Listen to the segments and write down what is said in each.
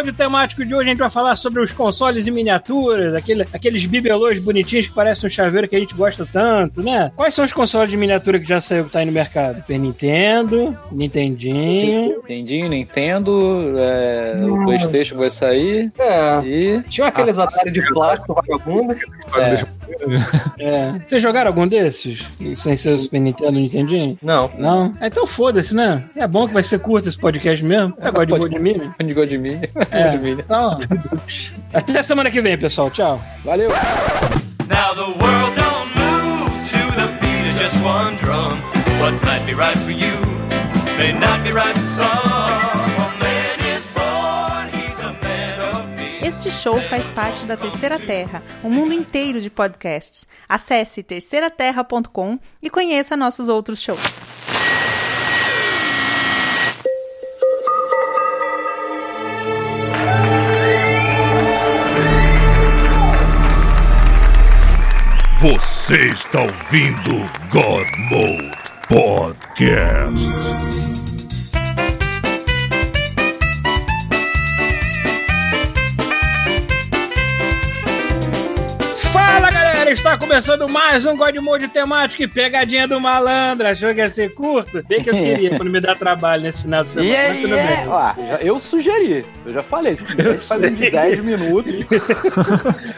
Mode temático de hoje a gente vai falar sobre os consoles em miniaturas, aquele, aqueles bibelôs bonitinhos que parecem um chaveiro que a gente gosta tanto, né? Quais são os consoles de miniatura que já saiu que tá aí no mercado? Super Nintendo, Nintendinho. Nintendinho, Nintendo, é, o Playstation vai sair É. e... Tinha aqueles Atari de plástico vagabundo. É, É. Vocês jogaram algum desses? Sem ser o Super Nintendo Nintendinho? Não. Não? Ah, Então foda-se, né? É bom que vai ser curto esse podcast mesmo. É God Mini. de God Mini. É. God Mini. Então, até semana que vem, pessoal. Tchau. Valeu! Now the world don't move to the beat of just one drum. What might be right for you may not be right for some. Este show faz parte da Terceira Terra, um mundo inteiro de podcasts. Acesse terceiraterra.com e conheça nossos outros shows. Você está ouvindo God Mode Podcast. Está começando mais um God Mode temático e pegadinha do malandro. Achou que ia ser curto? Bem que eu queria, pra não me dar trabalho nesse final de semana. tudo é, bem. ó, eu sugeri, eu já falei, se quiser fazer de 10 minutos.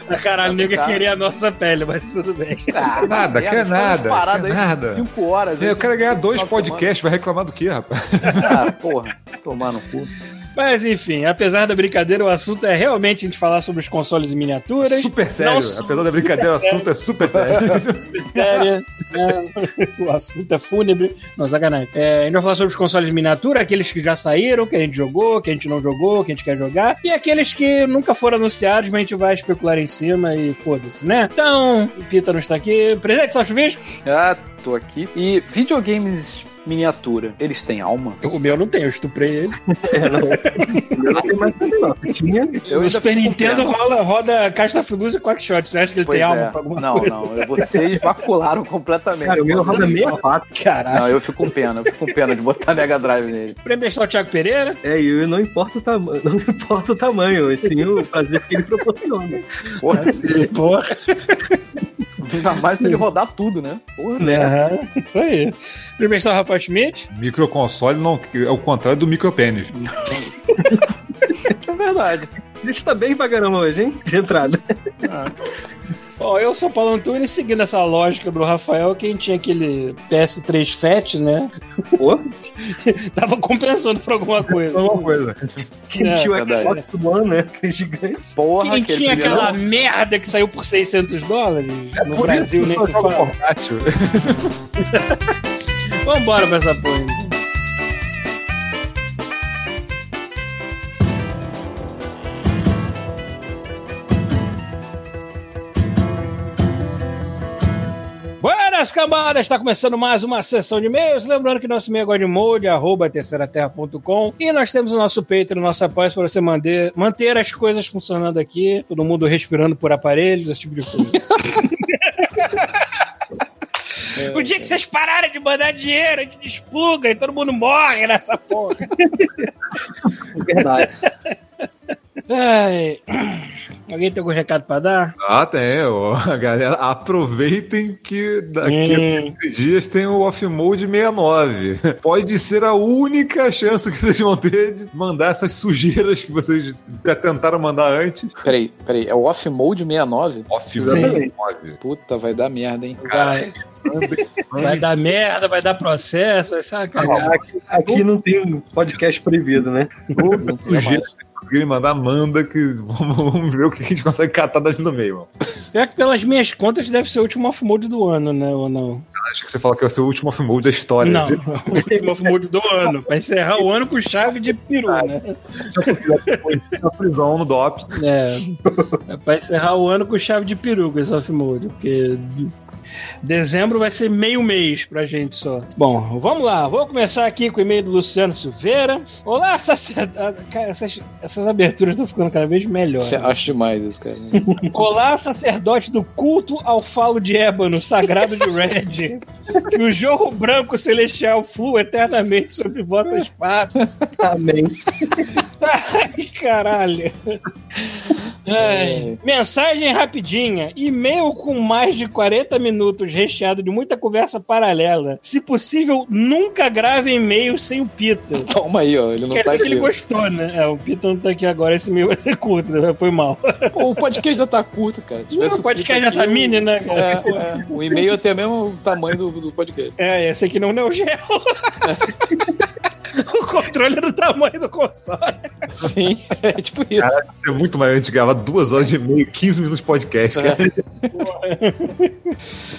Ah, Caralho, ia Tá. querer a nossa pele, mas tudo bem. Ah, Nada, merda, quer umas nada, quer de nada. 5 horas. Eu de- quero ganhar dois podcasts, vai reclamar do quê, rapaz? Ah, porra, tomar no cu. Mas enfim, apesar da brincadeira, o assunto é realmente a gente falar sobre os consoles em miniaturas. Super sério. Não Apesar da brincadeira, o assunto é super sério. séria. né? O assunto é fúnebre. Não, sacanagem. É, a gente vai falar sobre os consoles de miniatura, aqueles que já saíram, que a gente jogou, que a gente não jogou, que a gente quer jogar, e aqueles que nunca foram anunciados, mas a gente vai especular em cima e foda-se, né? Então, o Pita não está aqui. Presente, só chuvisco? Ah, tô aqui. E videogames miniatura, eles têm alma? O meu não tem, eu estuprei ele. É, não. Eu não tenho mais também, não. Tinha. Eu o Super Nintendo rola, roda Caixa da Filusa e Quackshot. Você acha que ele Pois tem alma é. pra alguma Não, coisa? não, vocês macularam completamente. Cara, o meu roda meio pato. Caralho. Não, eu fico com pena, eu fico com pena de botar Mega Drive nele. Prêmio Thiago Pereira. É, e eu não importa o tamanho, não importa o tamanho, e sim o prazer que ele proporciona. Porra, Porra. Ainda mais se ele rodar tudo, né? Porra, Né? Aham, isso aí. Prêmio Bestal Rafael Schmidt. Microconsole não, é o contrário do micropênis. é verdade. A gente tá bem pra caramba hoje, hein? De entrada. Bom, eu sou o Paulo Antunes, seguindo essa lógica do Rafael, quem tinha aquele PS3 Fat, né? Pô, Tava compensando por alguma coisa. Alguma coisa. quem É, tinha o. Xbox One, né? Aquele gigante. Porra, Quem aquele tinha primeiro- aquela merda que saiu por 600 dólares? no Por Brasil isso nem se fala. Vambora pra essa porra. Buenas camadas, está começando mais uma sessão de e-mails. Lembrando que nosso e-mail é godmode, arroba terceiraterra.com e nós temos o nosso Patreon, o nosso apoio para você manter, manter as coisas funcionando aqui, todo mundo respirando por aparelhos, esse tipo de coisa. O dia que vocês pararem de mandar dinheiro, a gente despluga e todo mundo morre nessa porra. Verdade. Ai. Alguém tem algum recado pra dar? Ah, tem. ó. Galera, aproveitem que daqui Hum. a 15 dias tem o Off-Mode 69. Pode ser a única chance que vocês vão ter de mandar essas sujeiras que vocês já tentaram mandar antes. Peraí, peraí, é o Off Mode 69? Off-Mode 69. Puta, vai dar merda, hein? Vai, vai dar merda, vai dar processo, vai ser uma cagada. Aqui, aqui não tem podcast proibido, né? Não que conseguirem mandar, manda que vamos, vamos ver o que a gente consegue catar dali no meio, mano. Pior que pelas minhas contas deve ser o último off-mode do ano, né? Ou não? Acho que você fala que vai ser o último off-mode da história. Não, o último off-mode do ano. Pra encerrar o ano com chave de peru, né? Essa prisão no DOPS. É, é pra encerrar o ano com chave de peru com esse off-mode. Porque Dezembro vai ser meio mês pra gente só. Bom, vamos lá. Vou começar aqui com o e-mail do Luciano Silveira. Olá, sacerdote. Cara, essas, essas aberturas estão ficando cada vez melhores. Você acha demais isso, cara. Olá, sacerdote do culto ao falo de ébano, sagrado de Red. Que o jorro branco celestial flua eternamente sobre vossa espada. Amém. Ai, caralho. Ai, Mensagem rapidinha. E-mail com mais de 40 minutos, recheado de muita conversa paralela. Se possível, nunca grave e-mail sem o Pita. Calma aí, ó. Ele não Quer tá dizer que aqui. ele gostou, né? É, o Pita não tá aqui agora, esse e-mail vai ser curto, né? foi mal. Pô, o podcast já tá curto, cara. Se tivesse O podcast já tá aqui, mini, né, cara? É, é. O e-mail tem o mesmo tamanho do, do podcast. É, esse aqui não é o Neo Geo. o controle é do tamanho do console. Sim, é tipo isso. Caraca, isso é muito maneiro. A gente grava duas horas de e-mail, 15 minutos de podcast, cara.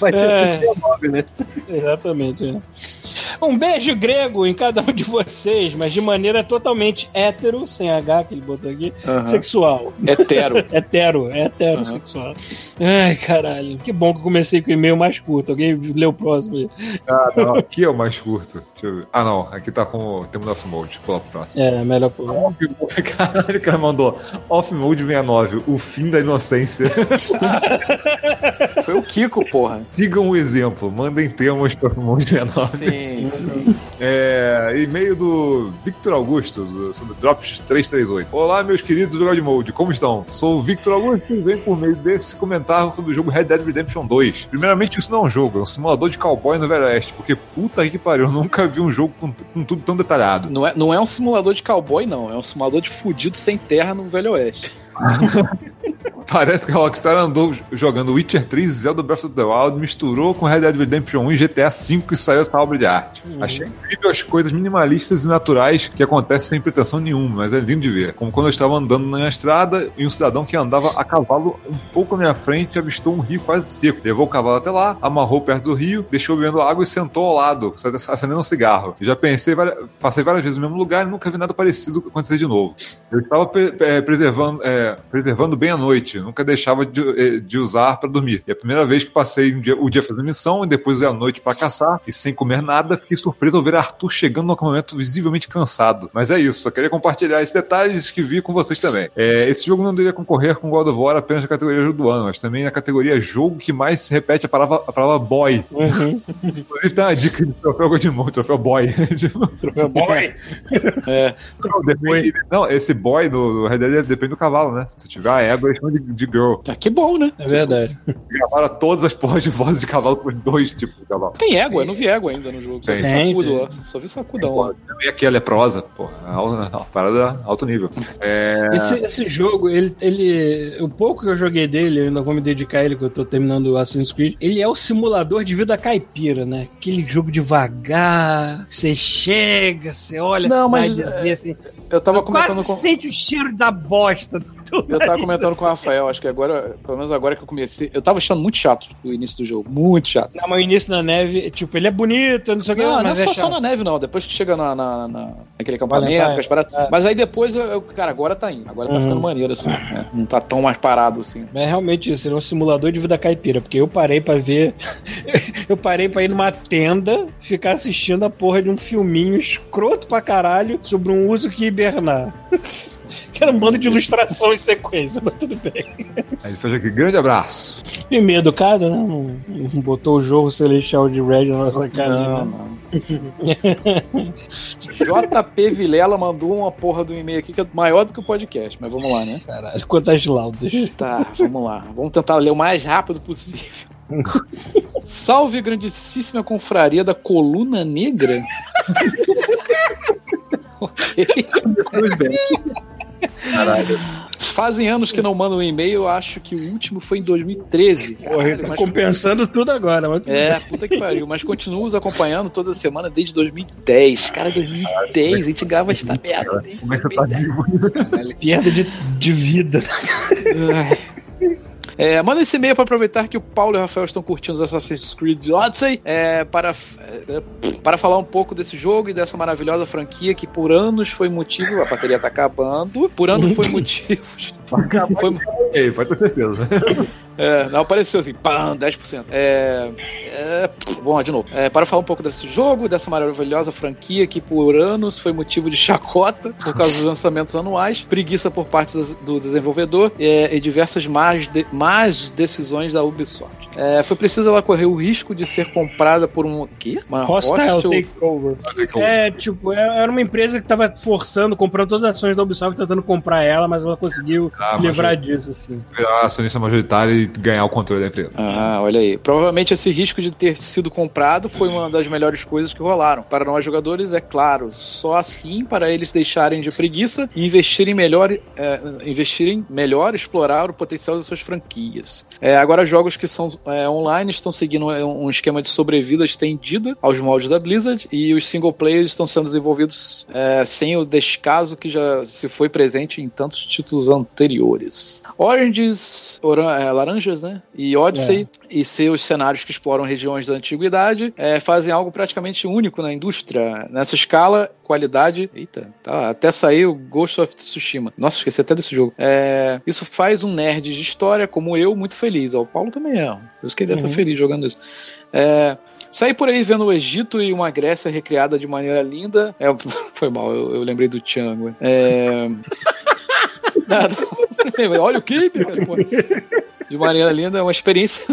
Vai ter É. 39, né? Exatamente. é. Um beijo grego em cada um de vocês, mas de maneira totalmente hétero, sem H que ele botou aqui, sexual. Hetero. Hetero, heterossexual. Ai, caralho. Que bom que eu comecei com o e-mail mais curto. Alguém leu o próximo aí. Ah, não, aqui é o mais curto. Deixa eu ver. Ah, não. Aqui tá com o termo off mode. Pula pro próximo. É, melhor por. Caralho, o cara mandou off mode 69, o fim da inocência. Foi o Kiko, porra. Sigam o exemplo, mandem temas para o mode 69. Sim, É, e-mail do Victor Augusto, do, sobre Drops 338. Olá, meus queridos do God Mode, como estão? Sou o Victor Augusto e venho por meio desse comentário sobre o jogo Red Dead Redemption 2. Primeiramente, isso não é um jogo, é um simulador de cowboy no Velho Oeste, porque puta que pariu, eu nunca vi um jogo com, com tudo tão detalhado. Não é, não é um simulador de cowboy, não. É um simulador de fudido sem terra no Velho Oeste. Parece que a Rockstar andou jogando Witcher 3 e Zelda Breath of the Wild, misturou com Red Dead Redemption 1 e GTA V e saiu essa obra de arte. Achei incrível as coisas minimalistas e naturais que acontecem sem pretensão nenhuma, mas é lindo de ver. Como quando eu estava andando na estrada e um cidadão que andava a cavalo um pouco à minha frente avistou um rio quase seco. Levou o cavalo até lá, amarrou perto do rio, deixou bebendo água e sentou ao lado, acendendo um cigarro. Eu já pensei, passei várias vezes no mesmo lugar e nunca vi nada parecido acontecer de novo. Eu estava pre- preservando, é, preservando bem a noite, nunca deixava de, eh, de usar para dormir. E a primeira vez que passei um dia- o dia fazendo missão e depois a noite para caçar e sem comer nada, fiquei surpreso ao ver Arthur chegando no acampamento visivelmente cansado. Mas é isso, só queria compartilhar esses detalhes que vi com vocês também. É, esse jogo não deveria concorrer com God of War apenas na categoria jogo do ano, mas também na categoria jogo que mais se repete a palavra, a palavra boy. Inclusive tem uma dica de troféu Godmode, troféu boy. Troféu boy. É. não, depende- não, esse boy do, do Red Dead depende do cavalo, né? Se tiver a égua, eles chamam de, de girl. Ah, que bom, né? É verdade. Gravaram todas as porras de vozes de cavalo com dois tipos de cavalo. Tem égua, eu não vi égua ainda no jogo. Só vi Tem. sacudo Tem, lá. Só vi sacudão lá. E aqui a leprosa, porra, a parada alto nível. É, Esse, esse jogo, ele, ele. O pouco que eu joguei dele, eu ainda vou me dedicar a ele, que eu tô terminando o Assassin's Creed. Ele é o simulador de vida caipira, né? Aquele jogo devagar, você chega, você olha Não, mas, cidadezinha assim. Eu tava Quase comentando com. sente o cheiro da bosta. do- Eu tava comentando com o Rafael, acho que agora, pelo menos agora que eu comecei. Eu tava achando muito chato o início do jogo. Muito chato. Não, mas o início na neve, tipo, ele é bonito, não sei o que, Não, não é mas só, é só na neve, não. Depois que chega na, na- na- naquele acampamento, as paradas. É. Mas aí depois, eu, eu- cara, agora tá indo. Agora tá Uhum. ficando maneiro, assim. né? Não tá tão mais parado, assim. Mas é realmente isso, ele é um simulador de vida caipira, porque eu parei pra ver. eu parei pra ir numa tenda ficar assistindo a porra de um filminho escroto pra caralho sobre um uso que hibernar. que era um bando de ilustração em sequência, mas tudo bem. Aí ele fez aqui, grande abraço. E meio educado, né? Não, não botou o jogo celestial de Red na nossa cara. Não, né? não. JP Vilela mandou uma porra do e-mail aqui que é maior do que o podcast, mas vamos lá, né? Caralho, quantas laudas. Tá, vamos lá. Vamos tentar ler o mais rápido possível. Salve, grandíssima confraria da Coluna Negra. Ok. Bem. Fazem anos que não mandam um e-mail, eu acho que o último foi em 2013. Porra, ele Caralho, tá mas- compensando tudo agora, mas É, puta que pariu. Mas continuo os acompanhando toda semana desde 2010. Cara, 2010, a gente grava esta merda desde Como é tá 2010. vivo? perda de, de vida. É, manda esse e-mail para aproveitar que o Paulo e o Rafael estão curtindo os Assassin's Creed Odyssey é, para, é, para falar um pouco desse jogo e dessa maravilhosa franquia que por anos foi motivo. A bateria tá acabando. Por anos foi motivo. Foi, Ei, pode ter certeza. É, não apareceu assim, pam, 10%. É, é, bom, de novo. É, para falar um pouco desse jogo, dessa maravilhosa franquia que por anos foi motivo de chacota por causa dos lançamentos anuais, preguiça por parte do desenvolvedor é, e diversas más, de- más decisões da Ubisoft. É, foi preciso ela correr o risco de ser comprada por um. Quê? Uma Hostile hostil- Takeover. É, tipo, é- era uma empresa que tava forçando, comprando todas as ações da Ubisoft, tentando comprar ela, mas ela conseguiu Ah, livrar disso, assim. Virar acionista majoritário e ganhar o controle da empresa. Ah, olha aí. Provavelmente esse risco de ter sido comprado foi uma das melhores coisas que rolaram. Para nós jogadores, é claro, só assim para eles deixarem de preguiça e investirem melhor, é, investirem melhor, explorar o potencial das suas franquias. É, agora, jogos que são é, online estão seguindo um esquema de sobrevida estendida aos moldes da Blizzard e os single players estão sendo desenvolvidos é, sem o descaso que já se foi presente em tantos títulos anteriores. Oranges, oran- é, laranjas, né? E Odyssey e seus cenários que exploram regiões da antiguidade é, fazem algo praticamente único na indústria. Nessa escala, qualidade. Eita, tá, até sair o Ghost of Tsushima. Nossa, esqueci até desse jogo. É, isso faz um nerd de história como eu muito feliz. Ó, o Paulo também é. Eu queria estar feliz jogando isso. É, Sair por aí vendo o Egito e uma Grécia recriada de maneira linda. É, foi mal, eu, eu lembrei do Tiango. É. Nada. Olha o Kibe, pô. De maneira linda, é uma experiência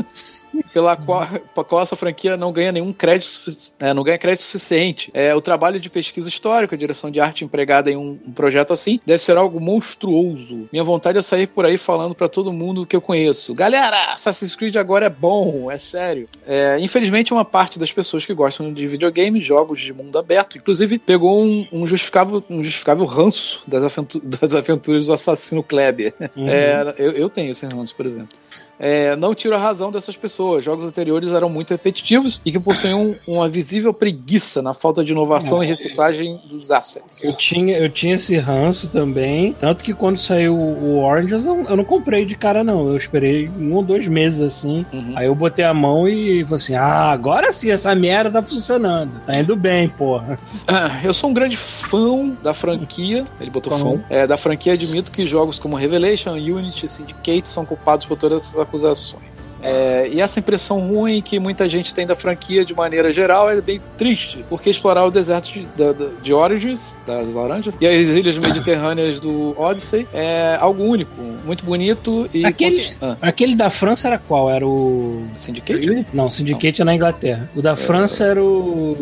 pela qual, pela qual essa franquia não ganha nenhum crédito, é, não ganha crédito suficiente. É, o trabalho de pesquisa histórica, a direção de arte empregada em um, um projeto assim, deve ser algo monstruoso. Minha vontade é sair por aí falando pra todo mundo que eu conheço. Galera, Assassin's Creed agora é bom, é sério. É, infelizmente, uma parte das pessoas que gostam de videogame, jogos de mundo aberto, inclusive pegou um, um justificável, um justificável ranço das, aventu- das aventuras do assassino Kleber. É, eu, eu tenho esse ranço, por exemplo. É, não tiro a razão dessas pessoas. Jogos anteriores eram muito repetitivos e que possuíam uma visível preguiça na falta de inovação e reciclagem dos assets. Eu tinha, eu tinha esse ranço também. Tanto que quando saiu o Orange, eu não, eu não comprei de cara, não. Eu esperei um ou dois meses assim. Uhum. Aí eu botei a mão e falei assim: ah, agora sim, essa merda tá funcionando. Tá indo bem, porra. Ah, Eu sou um grande fã da franquia. Ele botou Fã. fã. É, da franquia, admito que jogos como Revelation, Unity Syndicate são culpados por todas essas acusações. É, e essa impressão ruim que muita gente tem da franquia de maneira geral é bem triste, porque explorar o deserto de, da- de Origins, das laranjas, e as ilhas mediterrâneas do Odyssey é algo único, muito bonito e. Aquele- consist- Ah, Aquele da França era qual? Era o. Syndicate? Não, Syndicate é na Inglaterra. O da França era o.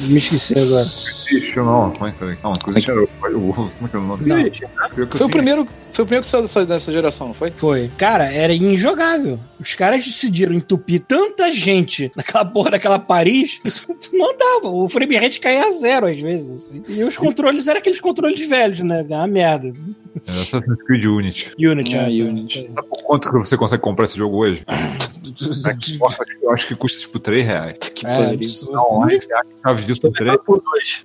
Me esqueci agora. Bicho, não. Como é que é? Não, Coisa Cheirou. O. Como é que é o nome? Não. Foi o primeiro. Foi o primeiro que saiu dessa, dessa geração, não foi? Foi. Cara, era injogável. Os caras decidiram entupir tanta gente naquela porra daquela Paris, isso não dava. O frame rate caía a zero às vezes. Assim. E os controles eram aqueles controles velhos, né? Era uma merda. Era Assassin's Creed Unity. Unity, ah, é, Unity. Sabe por quanto que você consegue comprar esse jogo hoje? eu acho que custa tipo 3 reais. Que é, pariu. Não, você acha que tá disso por 3? Por 2.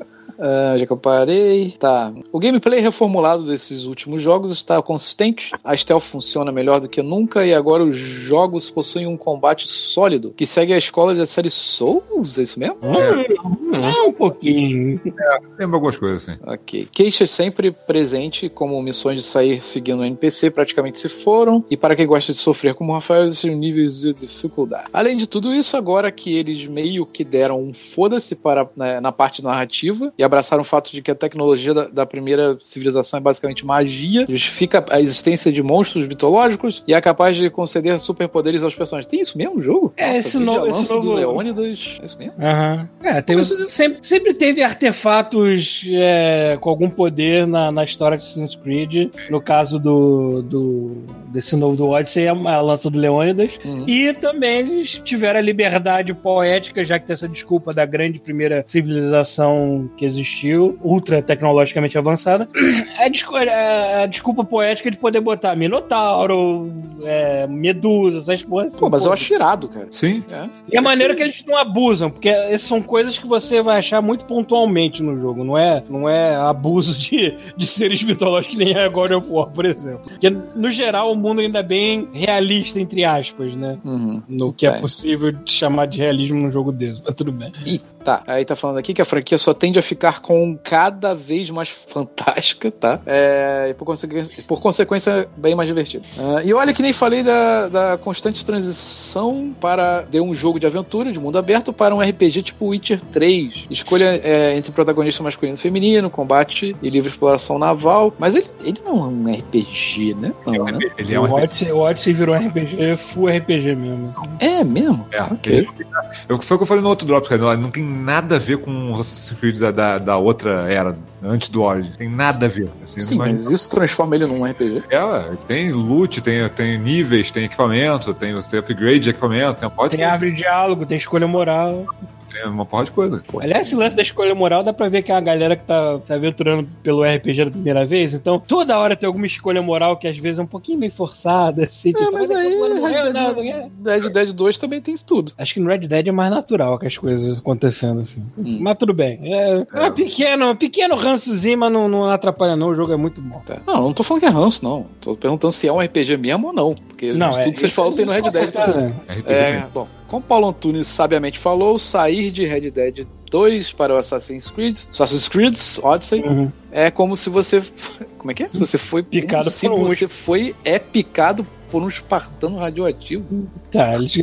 Ah, já que eu parei. Tá. O gameplay reformulado desses últimos jogos está consistente, a stealth funciona melhor do que nunca e agora os jogos possuem um combate sólido que segue a escola da série Souls, é isso mesmo? É, é um pouquinho. É, lembra algumas coisas assim. Ok. Queixas sempre presente, como missões de sair seguindo o NPC, praticamente se foram. E para quem gosta de sofrer como o Rafael, existem níveis de dificuldade. Além de tudo isso, agora que eles meio que deram um foda-se para, né, na parte narrativa e a abraçaram o fato de que a tecnologia da, da primeira civilização é basicamente magia, justifica a existência de monstros mitológicos e é capaz de conceder superpoderes aos personagens. Tem isso mesmo no jogo? É, esse vídeo novo- esse lança novo- do Leônidas. É isso mesmo? Aham. É, tem, sempre, sempre teve artefatos é, com algum poder na, na história de Assassin's Creed. No caso do, do desse novo do Odyssey, a, a lança do Leônidas. Uhum. E também eles tiveram a liberdade poética, já que tem essa desculpa da grande primeira civilização que existiu, ultra tecnologicamente avançada. A, descu- a- desculpa poética de poder botar Minotauro, é, Medusa, essas porras. Pô, mas eu pô, acho irado, cara. Sim. É. e a maneira que eles não abusam, porque essas são coisas que você vai achar muito pontualmente no jogo, não é, não é abuso de, de seres mitológicos que nem é God of War, por exemplo. Porque, no geral, o mundo ainda é bem realista, entre aspas, né? Uhum. No que é É. possível chamar de realismo num jogo desse. Mas tudo bem. Tá, aí tá falando aqui que a franquia só tende a ficar com cada vez mais fantástica, tá? É, e por consequência, por consequência, bem mais divertida. Ah, e olha que nem falei da, da constante transição para de um jogo de aventura, de mundo aberto, para um RPG tipo Witcher 3. Escolha é, entre protagonista masculino e feminino, combate e livre exploração naval. Mas ele, ele não é um RPG, né? Não, né? Ele é o um Odyssey, o Odyssey virou RPG, full RPG mesmo. É mesmo? É, Ok. ele- eu, foi o que eu falei no outro Drops, cara. Não tem nada a ver com os Assassin's Creed da, da, da outra era, antes do Origin. Tem nada a ver. Assim, Sim, mas isso transforma ele num RPG. É, tem loot, tem, tem níveis, tem equipamento, tem, você tem upgrade de equipamento, tem uma porra de, Tem árvore de diálogo, tem escolha moral. Tem uma porra de coisa. Aliás, esse lance da escolha moral dá pra ver que é uma galera que tá, tá aventurando pelo RPG da primeira vez. Então, toda hora tem alguma escolha moral que às vezes é um pouquinho meio forçada, assim. É, tipo, mas "Ah, aí Red Dead, não". Dead Dead 2 também tem isso tudo. Acho que no Red Dead é mais natural que as coisas acontecendo assim. Hum. Mas tudo bem. É, é um pequeno, pequeno rançozinho, mas não, não atrapalha não. O jogo é muito bom. Tá. Não, não tô falando que é ranço, não. Tô perguntando se é um RPG mesmo ou não. Porque Não, isso é, tudo que vocês falaram tem no Red Dead tá, também. né? É, mesmo. bom, como Paulo Antunes sabiamente falou, sair de Red Dead 2 para o Assassin's Creed, Assassin's Creed Odyssey, Uhum. é como se você. Como é que é? Se você foi Picado se por um você foi é picado por um espartano radioativo. Tá, eles...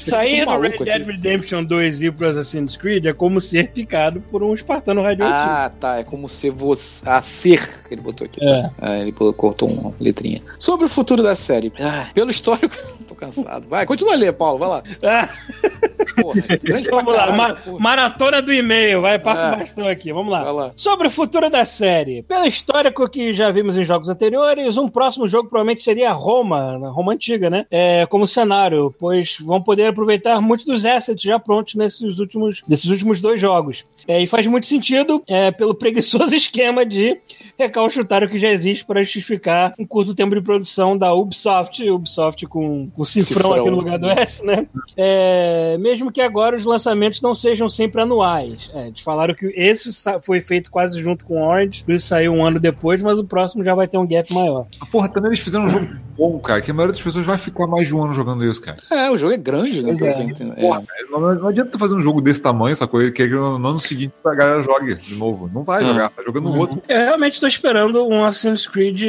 sair do Red Dead aqui. Redemption 2 e pro Assassin's Creed é como ser picado por um espartano radioativo. Ah, tá. É como se você. A ser. Ele botou aqui. É. Ah, ele cortou uma letrinha. Sobre o futuro da série. Ah, pelo histórico. Tô cansado. Vai, continua a ler, Paulo. Vai lá. Ah, Porra, grande vamos lá, caralho, ma- essa porra. maratona do e-mail, vai, passa É. o bastão aqui, vamos lá. Vai lá. Sobre o futuro da série. Pelo histórico que já vimos em jogos anteriores, um próximo jogo provavelmente seria Roma, na Roma antiga, né? É, como cenário, pois vão poder aproveitar muitos dos assets já prontos nesses últimos, desses últimos dois jogos. É, e faz muito sentido é, pelo preguiçoso esquema de recalchutar o que já existe para justificar um curto tempo de produção da Ubisoft, Ubisoft com, com cifrão, Cifrão. aqui no lugar do S, né? É, mesmo que agora os lançamentos não sejam sempre anuais. É, eles falaram que esse foi feito quase junto com o Orange, por isso saiu um ano depois, mas o próximo já vai ter um gap maior. Porra, também eles fizeram um jogo bom, cara, que a maioria das pessoas vai ficar mais de um ano jogando isso, cara. É, o jogo é grande, né? É. entendo. É. Porra, não, não adianta tu fazer um jogo desse tamanho, essa coisa, que no no ano seguinte a galera jogue de novo. Não vai Hum. jogar, tá jogando no outro. Eu realmente tô esperando um Assassin's Creed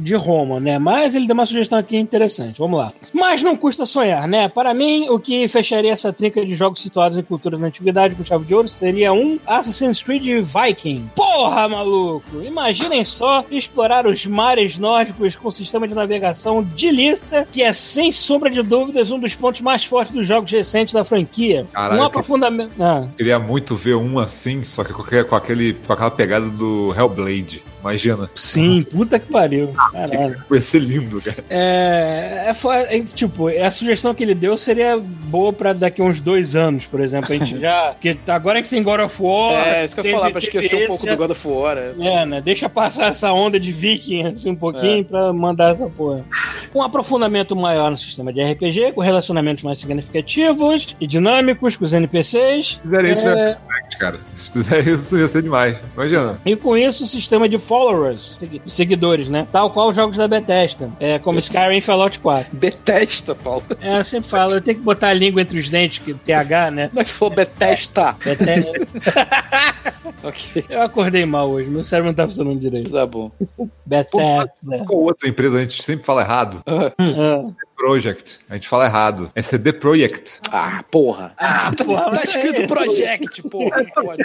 de Roma, né? Mas ele deu uma sugestão aqui interessante. Vamos lá. Mas não custa sonhar, né? Para mim, o que fecharia essa trinca de jogos situados em culturas da antiguidade com chave de ouro seria um Assassin's Creed Viking. Porra, maluco! Imaginem só explorar os mares nórdicos com sistema de navegação de que é sem sombra de dúvidas um dos pontos mais fortes dos jogos recentes da franquia. Caralho, um aprofundamento. Ah. Queria muito ver um assim, só que com aquele, com aquela pegada do Hellblade. Imagina. Sim, puta que pariu. Caralho. Vai ser lindo, cara. É, é, fo- é, tipo, a sugestão que ele deu seria boa pra daqui a uns dois anos, por exemplo. A gente já. Porque agora que tem God of War. É, isso que eu ia falar, pra esquecer um esse, pouco já- do God of War. é. É, né? Deixa passar essa onda de viking, assim, um pouquinho, É. pra mandar essa porra. Um aprofundamento maior no sistema de RPG, com relacionamentos mais significativos e dinâmicos com os NPCs. Se fizerem isso, É. é cara. Se fizerem isso, ia ser demais. Imagina. E com isso, o sistema de followers, segui- seguidores, né? Tal qual os jogos da Bethesda, é, como Skyrim e Fallout 4. Betesta, Paulo. É, eu sempre falo, eu tenho que botar a língua entre os dentes, que TH, né? Que se for Betesta? Bethesda. ok, Eu acordei mal hoje, meu cérebro não tá funcionando direito. tá bom. Bethesda. Qual outra empresa a gente sempre fala errado? Ah, Project. A gente fala errado. É CD Projekt. Ah, porra. Ah, porra, Tá escrito Project, porra. pode.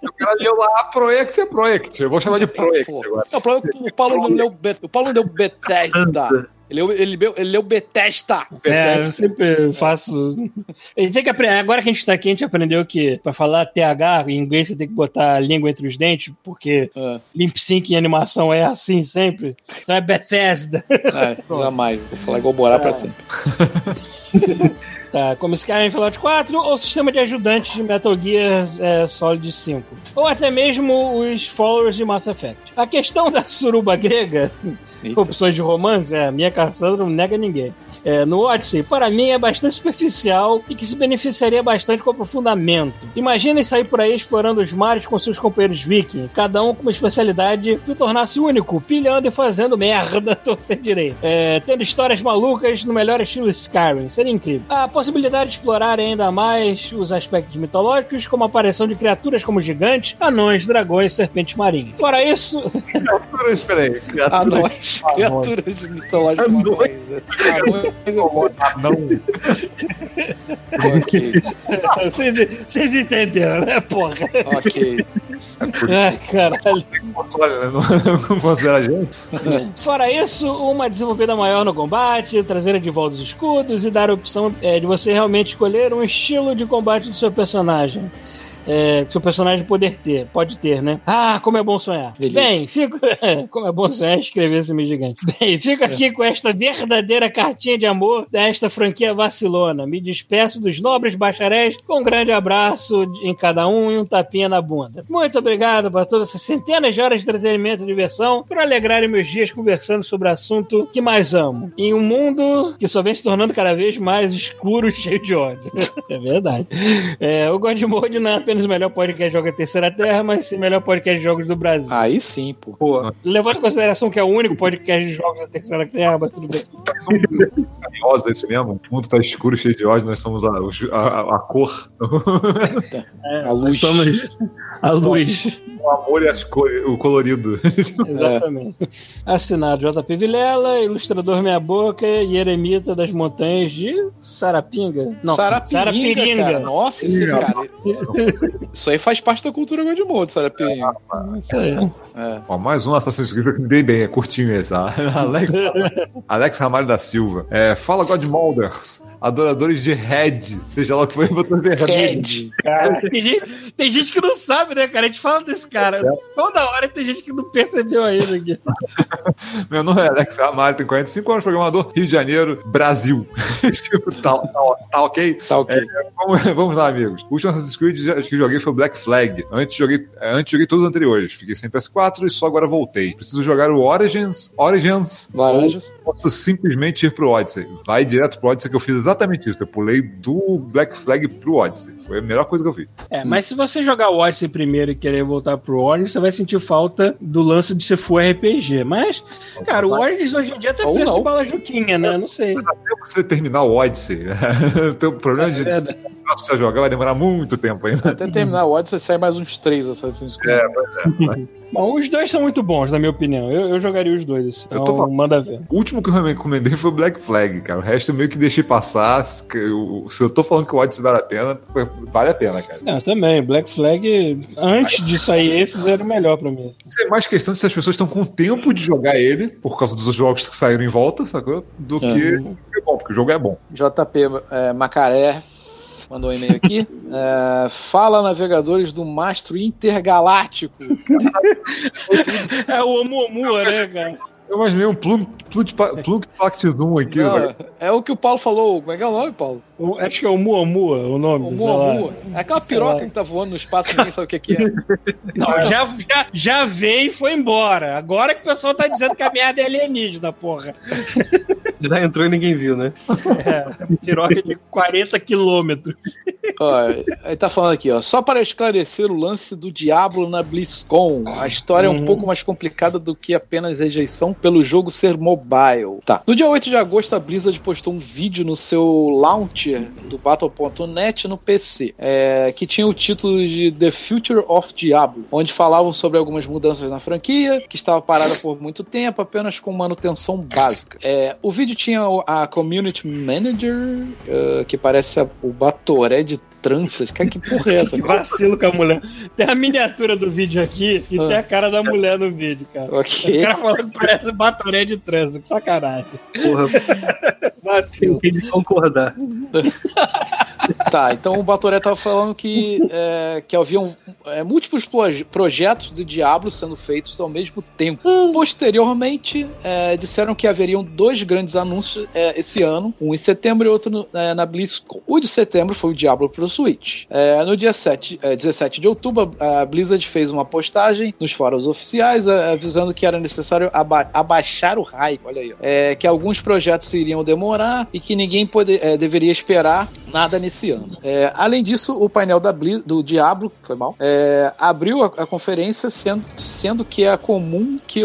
Se o cara leu lá Project, é Project. Eu vou chamar de Project Porra. agora. Não, o Paulo- o Paulo não leu Bet- o Paulo não deu Bethesda. Ele leu, ele, leu, ele leu Bethesda. É, eu sempre faço. Tem que aprender. Agora que a gente tá aqui, a gente aprendeu que pra falar TH em inglês você tem que botar a língua entre os dentes, porque Ah, lip sync em animação é assim sempre. Então é Bethesda. é, jamais. Vou falar igual Borá pra sempre. Tá, como Skyrim Fallout 4 ou sistema de ajudantes de Metal Gear é, Solid 5. Ou até mesmo os followers de Mass Effect. A questão da suruba grega Eita. opções de romance, é, a minha Cassandra não nega ninguém. É, no Odyssey, para mim, é bastante superficial e que se beneficiaria bastante com aprofundamento. Imaginem sair por aí explorando os mares com seus companheiros viking, cada um com uma especialidade que o tornasse único, pilhando e fazendo merda torta direito. É, tendo histórias malucas no melhor estilo Skyrim, seria incrível. A possibilidade de explorar ainda mais os aspectos mitológicos, como a aparição de criaturas como gigantes, anões, dragões, serpentes marinhas. Fora isso, Espera aí. criatura- Anões, criaturas mitológicas. Anões. Anões é foda. Não, Ok, vocês, vocês entenderam, né, porra? ok. Ai, caralho. console, né? Não, não considera a gente. Fora isso, uma desenvolvida maior no combate, trazer de volta os escudos e dar a opção é, de você realmente escolher um estilo de combate do seu personagem. É, seu personagem poder ter, pode ter, né? Ah, como é bom sonhar. Delícia. Bem, fico. como é bom sonhar escrever esse meio gigante. Bem, fico aqui com esta verdadeira cartinha de amor desta franquia vacilona. Me despeço dos nobres bacharéis com um grande abraço em cada um e um tapinha na bunda. Muito obrigado por todas essas centenas de horas de entretenimento e diversão por alegrarem meus dias conversando sobre o assunto que mais amo. Em um mundo que só vem se tornando cada vez mais escuro e cheio de ódio. é verdade. É, o God Mode não é apenas o melhor podcast de jogos da Terceira Terra, mas sim o melhor podcast de jogos do Brasil. Aí sim, pô. Pô, Levando em consideração que é o único podcast de jogos da Terceira Terra, mas tudo bem. Carinhosa, é isso mesmo. O mundo tá escuro, cheio de ódio, nós somos a, a, a- a cor. A luz. Somos a luz. o amor e as cores, o colorido. Exatamente. Assinado JP Vilela, ilustrador Meia Boca e eremita das montanhas de Sarapinga. Não, Sarapiringa, cara. Nossa, esse cara. Isso aí faz parte da cultura Godmode, Sarapiringa. Isso aí. É. Ó, mais um Assassin's Creed que eu me dei bem, é curtinho esse. ah. Alex, Alex Ramalho da Silva. É, fala Godmolders, adoradores de Red, seja lá o que for, botou vermelho. Red. Cara, tem, gente, tem gente que não sabe, né, cara? A gente fala desse cara. Toda hora tem gente que não percebeu ainda aqui. Meu nome é Alex Ramalho, tenho 45 anos, programador, Rio de Janeiro, Brasil. tipo, tá, tá, tá ok? Tá ok. Vamos, vamos lá, amigos. O último Assassin's Creed que joguei foi o Black Flag. Antes joguei, antes joguei todos os anteriores. Fiquei sem PS4 e só agora voltei. Preciso jogar o Origins, Origins, Laranjas. ou posso simplesmente ir pro Odyssey. Vai direto pro Odyssey que eu fiz exatamente isso. Eu pulei do Black Flag pro Odyssey. Foi a melhor coisa que eu fiz. É, mas se você jogar o Odyssey primeiro e querer voltar pro Origins, você vai sentir falta do lance de ser full RPG. Mas, cara, o Origins hoje em dia tem Ou preço não. de bala juquinha, né? Não sei. Até você terminar o Odyssey, o problema de É, você jogar vai demorar muito tempo ainda. Até terminar o Odyssey sai mais uns três Assassin's Creed. Bom, os dois são muito bons, na minha opinião. Eu, eu jogaria os dois. Assim, Eu tô então, falando- manda ver. O último que eu recomendei foi o Black Flag, cara. O resto eu meio que deixei passar. Se eu, se eu tô falando que o Odyssey vale a pena, vale a pena, cara. É, também. Black Flag, antes de sair esses, era o melhor pra mim. Isso é mais questão de se as pessoas estão com tempo de jogar ele, por causa dos jogos que saíram em volta, sacou? Do que é bom, porque o jogo é bom. JP é, Macaré mandou um e-mail aqui. É, fala, navegadores do Mastro Intergaláctico. É o Oumuamua, né, cara? Eu imaginei um Pact Zoom aqui. Não, é o que o Paulo falou. Como é que é o nome, Paulo? O- acho que é o Muamua o nome. O sei Mua lá. Mua. É aquela piroca que tá voando no espaço que ninguém sabe o que, que é. Não, já, já, já veio e foi embora. Agora que o pessoal tá dizendo que a merda é alienígena, porra. já entrou e ninguém viu, né? É, piroca de 40 quilômetros. Ó, ele tá falando aqui, ó. Só para esclarecer o lance do Diablo na BlizzCon. A história é um Uhum. pouco mais complicada do que apenas rejeição pelo jogo ser mobile. Tá. No dia 8 de agosto, a Blizzard postou um vídeo no seu launcher do Battle.net no PC, é, que tinha o título de The Future of Diablo, onde falavam sobre algumas mudanças na franquia, que estava parada por muito tempo, apenas com manutenção básica. É, o vídeo tinha a Community Manager, eh, que parece a- o Batoré de tranças. Cara, que porra é essa? Que vacilo com a mulher. Tem a miniatura do vídeo aqui e Ah. tem a cara da mulher no vídeo, cara. Ok. O cara falando que parece batoré de trânsito. Que sacanagem. Porra, Vacilo. tem que concordar. Tá, então o Batoré tava falando que, é, que haviam é, múltiplos proje- projetos do Diablo sendo feitos ao mesmo tempo. Posteriormente, é, disseram que haveriam dois grandes anúncios é, esse ano, um em setembro e outro no- é, na BlizzCon. O de setembro foi o Diablo pro Switch. É, no dia 7, é, 17 de outubro, a Blizzard fez uma postagem nos fóruns oficiais é, avisando que era necessário aba- abaixar o hype, olha aí. É, que alguns projetos iriam demorar e que ninguém é, deveria esperar nada nesse ano. É, além disso, o painel da do Diablo, foi mal, abriu a, a conferência sendo, sendo que é comum que,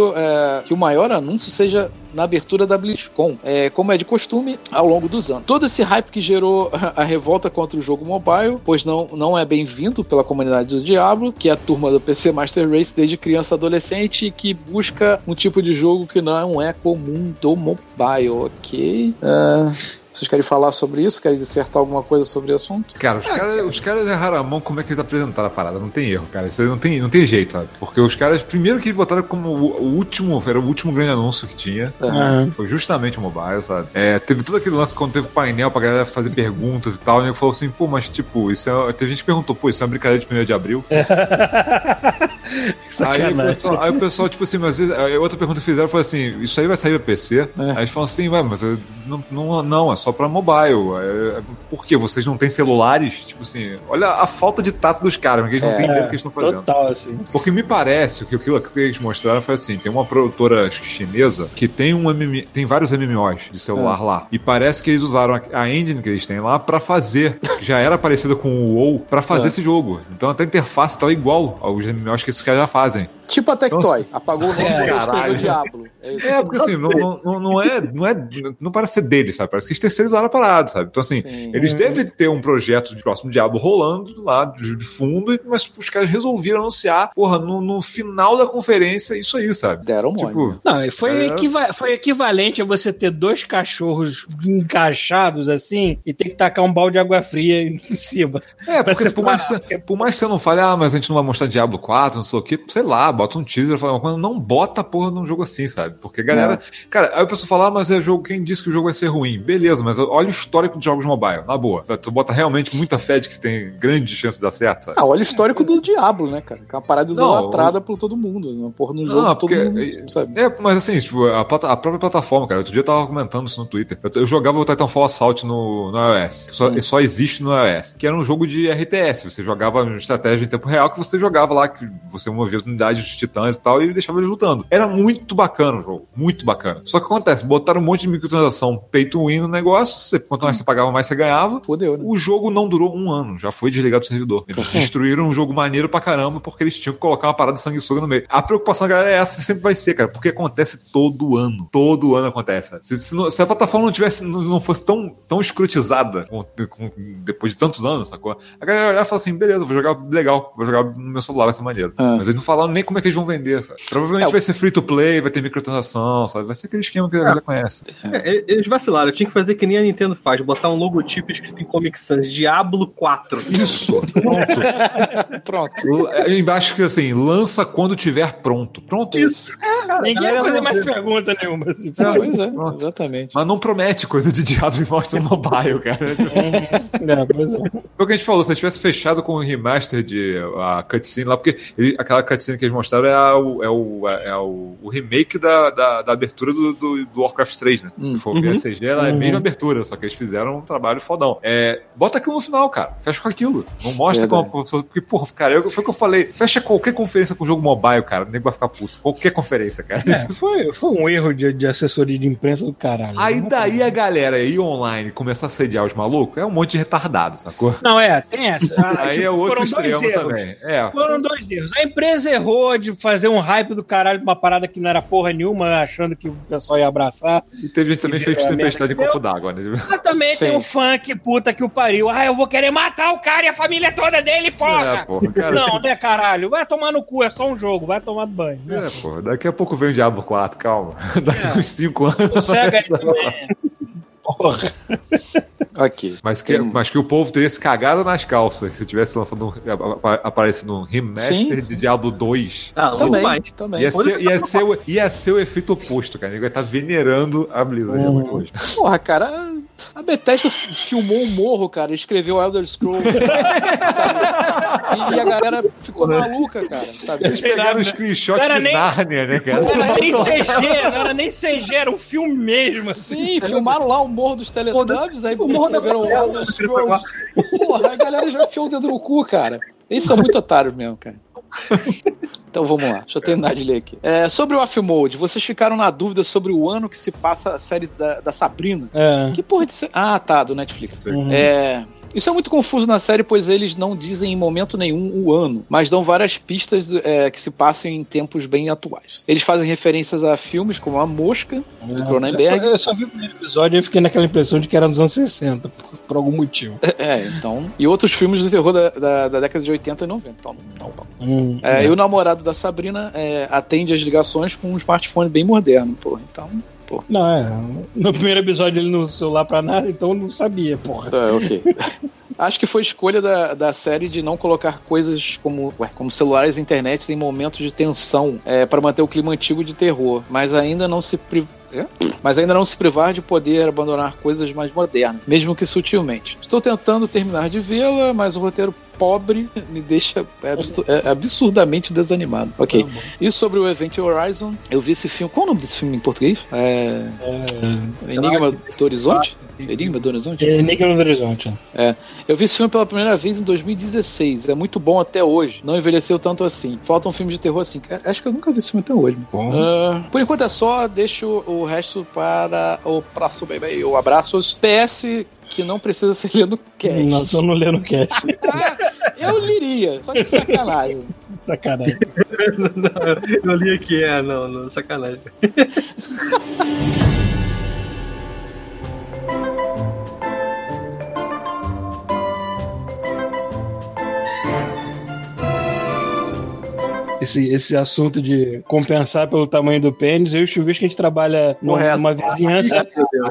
que o maior anúncio seja na abertura da BlizzCon, é, como é de costume ao longo dos anos. Todo esse hype que gerou a revolta contra o jogo mobile, pois não, não é bem-vindo pela comunidade do Diablo, que é a turma do PC Master Race desde criança adolescente que busca um tipo de jogo que não é comum do mobile, ok? É, vocês querem falar sobre isso? Querem dissertar alguma coisa sobre o assunto? Cara, os caras os caras erraram a mão como é que eles apresentaram a parada. Não tem erro, cara. Isso aí não tem, não tem jeito, sabe? Porque os caras, primeiro que eles botaram como o, o último, era o último grande anúncio que tinha. Ah, Foi justamente o mobile, sabe? É, teve todo aquele lance quando teve painel pra galera fazer perguntas e tal. E nego falou assim, pô, mas tipo, isso é. Teve gente que perguntou, pô, isso é uma brincadeira de 1 de abril. Aí o, pessoal, aí o pessoal, tipo assim, mas outra pergunta que fizeram foi assim: isso aí vai sair pra PC? É. Aí eles falam assim, ué, mas não, não, não, é só pra mobile. É, por quê? Vocês não têm celulares? Tipo assim, olha a falta de tato dos caras, porque eles não É, têm ideia do que eles estão fazendo. Total, assim. Porque me parece que aquilo que eles mostraram foi assim: tem uma produtora chinesa que tem um MM, tem vários MMOs de celular lá. E parece que eles usaram a, a engine que eles têm lá pra fazer, já era parecida com o WoW, pra fazer É. esse jogo. Então até a interface tá igual aos MMOs que esses caras já fazem. Tipo a Tectoy, apagou o nome É, e escreveu caralho. Diablo. É. É, porque assim, não, não, não- é, não é. Não parece ser deles, sabe? Parece que eles terceirizaram a parada, sabe? Então, assim, Sim. eles devem ter um projeto de próximo Diabo rolando lá de, fundo, mas os caras resolveram anunciar, porra, no, no final da conferência, isso aí, sabe? Deram mole. Tipo, Não, e foi, É. equiva- foi equivalente a você ter dois cachorros encaixados assim e ter que tacar um balde de água fria em cima. É, porque por mais, separar. que você- por mais que você não fale, ah, mas a gente não vai mostrar Diablo 4, não sei o quê, sei lá, bota um teaser, fala, quando não bota a porra num jogo assim, sabe? Porque galera. Cara, aí a pessoa fala, ah, mas é jogo, quem disse que o jogo vai ser ruim? Beleza, mas olha o histórico de jogos mobile, na boa. Tu bota realmente muita fé de que tem grande chance de dar certo, sabe? Ah, olha o histórico do Diablo, né, cara? Que é uma parada idolatrada por todo mundo. Né? Porra, no jogo Não, todo porque- mundo, sabe? É, mas assim, tipo, a, plata- a própria plataforma, cara, outro dia eu tava comentando isso no Twitter. Eu, eu jogava o Titanfall Assault no, no iOS. Só, Hum. só existe no iOS. Que era um jogo de RTS. Você jogava uma estratégia em tempo real que você jogava lá, que você movia as unidades dos titãs e tal, e deixava eles lutando. Era muito bacana o jogo. Muito bacana. Só que acontece, botaram um monte de microtransação pay to win no negócio. Você, quanto mais você pagava, mais você ganhava. Fudeu, né? O jogo não durou um ano, já foi desligado do servidor. Eles destruíram um jogo maneiro pra caramba porque eles tinham que colocar uma parada de sanguessuga no meio. A preocupação da galera é essa, sempre vai ser, cara, porque acontece todo ano. Todo ano acontece. Se, se não- se a plataforma não tivesse, não, não fosse tão, tão escrotizada com- com- depois de tantos anos, sacou? A galera olhar e falar assim: beleza, vou jogar legal, vou jogar no meu celular, vai ser maneiro. Ah. Mas eles não falaram nem como é que eles vão vender, sabe? Provavelmente É, vai ser free to play, vai ter microtransação, sabe? Vai ser aquele esquema que a galera conhece. É, eles vacilaram, eu tinha que fazer que nem a Nintendo faz, botar um logotipo escrito em Comic Sans, Diablo 4. Isso, pronto. Pronto. L- Embaixo que assim, lança quando tiver pronto. Pronto. Isso. Ninguém vai fazer mais pergunta nenhuma. Assim. Pois é, Pronto. exatamente. Mas não promete coisa de Diablo e mostra no mobile, cara. É, pois é. Foi o que a gente falou, se eles tivesse fechado com o remaster de a cutscene lá, porque ele- aquela cutscene que eles mostraram é, a- o, é, o, é o, o remake da, da, da abertura do, do, do Warcraft 3, né? Se Hum. for ver a CG, ela é a Uhum. mesma abertura, só que eles fizeram um trabalho fodão. É, bota aquilo no final, cara. Fecha com aquilo. Não mostra Verdade. como. Porque, porra, cara, eu, foi o que eu falei. Fecha qualquer conferência com jogo mobile, cara. O nego vai ficar puto. Qualquer conferência, cara. É, foi, foi um erro de, de assessoria de imprensa do caralho. Aí Não- daí a galera ir online começar a sediar os malucos é um monte de retardado, sacou? Não, é, tem essa. Ah, Aí tipo, é outro extremo também. É. Foram dois erros. A empresa errou de fazer um hype do caralho pra uma parada que não era porra nenhuma, achando que o pessoal ia abraçar. E teve gente também fez tempestade em copo d'água, né? Mas também Sim. tem o fã que puta que o pariu. Ah, eu vou querer matar o cara e a família toda dele, porra! É, porra, cara. Não, né, caralho? Vai tomar no cu, é só um jogo, vai tomar banho. né? É, porra, daqui a pouco vem o Diablo 4, calma. Daqui É. uns 5 anos. Aí também. Porra. Ok. Mas que, mas que o povo teria se cagado nas calças se tivesse lançado um, apa- aparecido um remaster Sim. de Diablo 2. Ah, Também, mais. também. Ia ser, ia, ser, o- ia ser o efeito oposto, cara. Ele vai estar venerando a Blizzard Uhum. hoje. Porra, cara, A Bethesda filmou um morro, cara, escreveu Elder Scrolls. sabe? E, a galera ficou maluca, cara, sabe? Eles pegaram o screenshot Cara, de nem- Nárnia, né, cara? Não era nem CG, não era nem CG, era um filme mesmo. Sim, filmaram lá o Morro dos Teletubbies, aí o Morro escreveram Favela, Elder Scrolls. Porra, a galera já enfiou o dedo no cu, cara. Eles são muito otários mesmo, cara. Então vamos lá, deixa eu terminar de ler aqui. É, sobre o Off-Mode, vocês ficaram na dúvida sobre o ano que se passa a série da, da Sabrina. É. Que porra de? Ah, tá, do Netflix. Uhum. É. Isso é muito confuso na série, pois eles não dizem em momento nenhum o ano, mas dão várias pistas é, que se passam em tempos bem atuais. Eles fazem referências a filmes como A Mosca, do Eu Cronenberg. só, eu só vi o primeiro episódio e fiquei naquela impressão de que era nos anos 60, por, por algum motivo. É, então. E outros filmes de terror da, da, da década de 80 e 90. Então, não vão. Hum, É, E o namorado da Sabrina é, atende as ligações com um smartphone bem moderno, pô. Então. Não, é. No primeiro episódio ele no celular pra nada, então eu não sabia, porra. É, ok. Acho que foi escolha da, da série de não colocar coisas como, ué, como celulares e internet em momentos de tensão é, para manter o clima antigo de terror, mas ainda não se pri- é? mas ainda não se privar de poder abandonar coisas mais modernas, mesmo que sutilmente. Estou tentando terminar de vê-la, mas o roteiro pobre me deixa absu- é, absurdamente desanimado. Ok. E sobre o Event Horizon, eu vi esse filme. Qual o nome desse filme em português? É. Enigma do Horizonte? Enigma do Horizonte? É Enigma no Horizonte. Eu vi esse filme pela primeira vez em 2016. É muito bom até hoje. Não envelheceu tanto assim. Falta um filme de terror assim. Acho que eu nunca vi esse filme até hoje. Ah, por enquanto é só. Deixo o resto para o próximo e-mail. Abraços. PS que não precisa ser lido no cast. Não, tô não lendo o cast. Eu liria. Só de sacanagem. Sacanagem. Eu li aqui, é, não, não, sacanagem. Esse, esse assunto de compensar pelo tamanho do pênis, eu e o Chuvisco, a gente trabalha numa, numa vizinhança.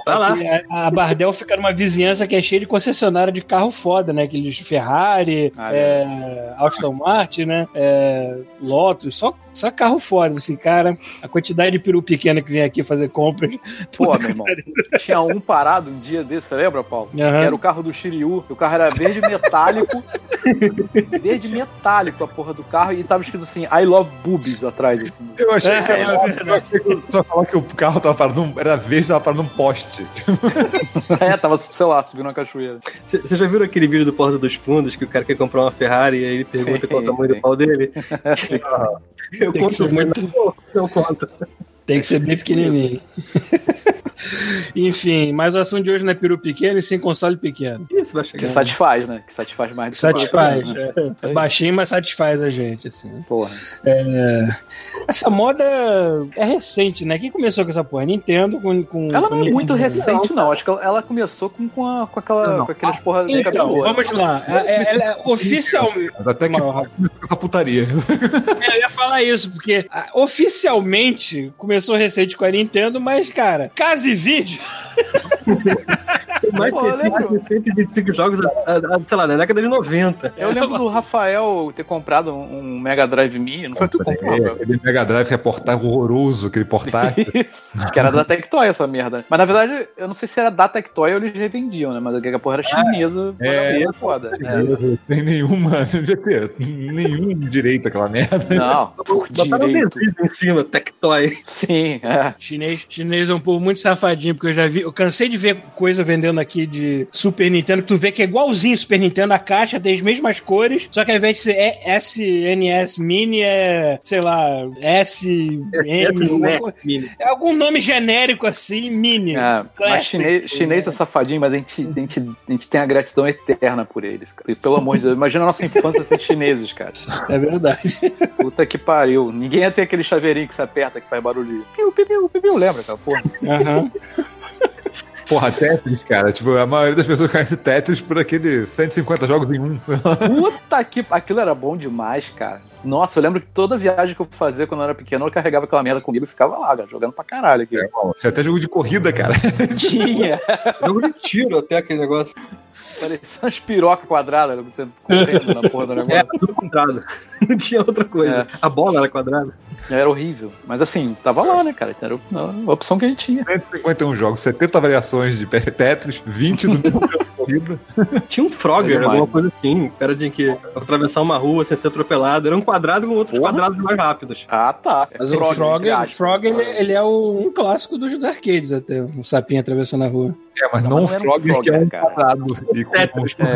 Tá lá. a, a Bardel fica numa vizinhança que é cheia de concessionária de carro foda, né? Aqueles Ferrari, Ah, é, Aston Martin, né? É, Lotus, só, só carro foda. Assim, cara, a quantidade de peru pequena que vem aqui fazer compras. Pô, meu irmão. Tinha um parado um dia desse, você lembra, Paulo? Que era o carro do Shiryu. e O carro era verde metálico. verde metálico a porra do carro. E tava escrito assim, I love boobies atrás, assim. Eu achei que É, era, eu achei que tu ia falar que o carro tava parado num, era verde, tava parado num poste. é, tava, sei lá, subindo uma cachoeira. Vocês já viram aquele vídeo do Porta dos Fundos que o cara quer comprar uma Ferrari e aí ele pergunta Sim, qual é o tamanho sim. do pau dele? Sim. Eu Tem conto muito- muito. Eu conto. Tem que ser bem pequenininho. Enfim, mas o assunto de hoje não é peru pequeno e sem console pequeno. Isso vai Que chegar. satisfaz, né? Que satisfaz mais do que Satisfaz. baixa, né? É, é baixinho, mas satisfaz a gente, assim. Porra. Essa moda é recente, né? Quem começou com essa porra? Nintendo com. com Ela com não é muito Nintendo. recente, não. Acho que ela, começou com, com, a- com aquela, com aquelas porra de Então, cabelo. vamos lá. É- é- Ela é oficialmente. Até que essa putaria. Eu ia falar isso, porque ah, oficialmente começou recente com a Nintendo, mas, cara, casa e vídeo. Tem mais Pô, de eu lembro. 125 jogos, a- a- a- sei lá, na década de 90. Eu lembro do Rafael ter comprado um, Mega Drive Mini. Não foi tu que comprou, Rafael? Aquele Mega Drive que é portátil horroroso, aquele portátil. Isso. Que era da Tectoy essa merda. Mas na verdade, eu não sei se era da Tectoy ou eles revendiam, né? Mas a porra era chinesa. é. é foda. É. Sem nenhuma, não devia ter nenhum direito aquela merda. Não, por direito. em cima, Tectoy. Sim, é. Chinês, chinês é um povo muito safadinho, porque eu já vi, eu cansei de ver coisa vendendo aqui de Super Nintendo, que tu vê que é igualzinho Super Nintendo, a caixa tem as mesmas cores, só que ao invés de ser é SNS Mini, é, sei lá, SM, Mini. é algum nome genérico assim, Mini. É, mas chinês, chinês é safadinho, mas a gente, a, gente, a gente tem a gratidão eterna por eles, cara. E, pelo amor de Deus, imagina a nossa infância sem chineses, cara. É verdade. Puta que pariu. Ninguém ia ter aquele chaveirinho que você aperta que faz barulho. Piu, piu, piu, piu, piu, lembra, cara? Porra. Aham. Porra, Tetris, cara. Tipo, a maioria das pessoas conhece Tetris por aquele 150 jogos em um. Puta que. Aquilo era bom demais, cara. Nossa, eu lembro que toda viagem que eu fazia quando eu era pequeno, eu carregava aquela merda comigo e ficava lá, cara, jogando pra caralho aqui. Tinha até jogo de corrida, cara. Tinha. Jogo de tiro até aquele negócio. Parecia umas pirocas quadradas correndo na porra do É, negócio. tudo quadrado. Não tinha outra coisa. É. A bola era quadrada. Era horrível. Mas assim, tava lá, né, cara? Era a opção que a gente tinha. 151 jogos, 70 variações de Tetris, 20 do mesmo corrida. Tinha um Frogger, É alguma coisa assim. Era de que atravessar uma rua sem ser atropelado. Era um quadrado com outros Porra. quadrados mais rápidos. Ah, tá. Mas o Frog, entre o aspas. Frog ele, ele é o- um clássico dos arcades até. Um sapinho atravessando a rua. É, mas Não, não, um Frogger, que é um cara. quadrado. Tetris.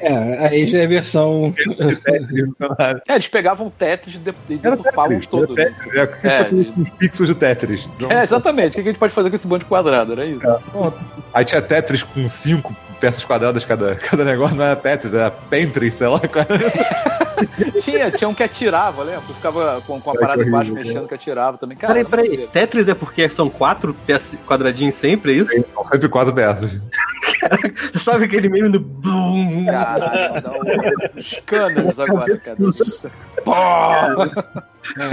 É. É, aí já é a versão. É, eles pegavam Tetris e deturpavam Tetris, todo. era né? É, o que É, a gente pode fazer com os pixels de Tetris? Então, É, exatamente. O que a gente pode fazer com esse bando de quadrado? Era isso. pronto. Aí tinha Tetris com 5 peças quadradas cada, cada negócio, não era Tetris, era Pentry, sei lá. Tinha, tinha um que atirava, lembra? Tu ficava com, com a parada embaixo horrível, mexendo que atirava também. Cara, Peraí, peraí. Tetris é porque são quatro peças quadradinhos sempre, é isso? São sempre quatro peças. Você sabe aquele meme do boom? Caralho, dá um- escândalos agora, cara. Pô! Eu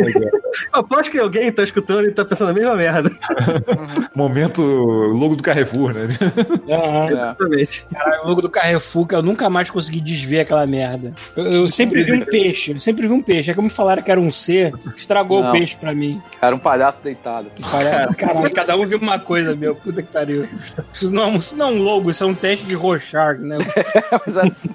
aposto que alguém tá escutando e tá pensando a mesma merda. Momento logo do Carrefour, né? Aham. É. Exatamente. Caralho, o logo do Carrefour, que eu nunca mais consegui desver aquela merda. Eu, eu sempre vi um peixe, eu sempre vi um peixe. É como falaram que era um C, estragou Não. o peixe pra mim. Era um palhaço deitado. Caralho, cada um viu uma coisa, meu. Puta que pariu. Isso não, isso não é um logo, isso é um teste de Rorschach, né? Mas era assim.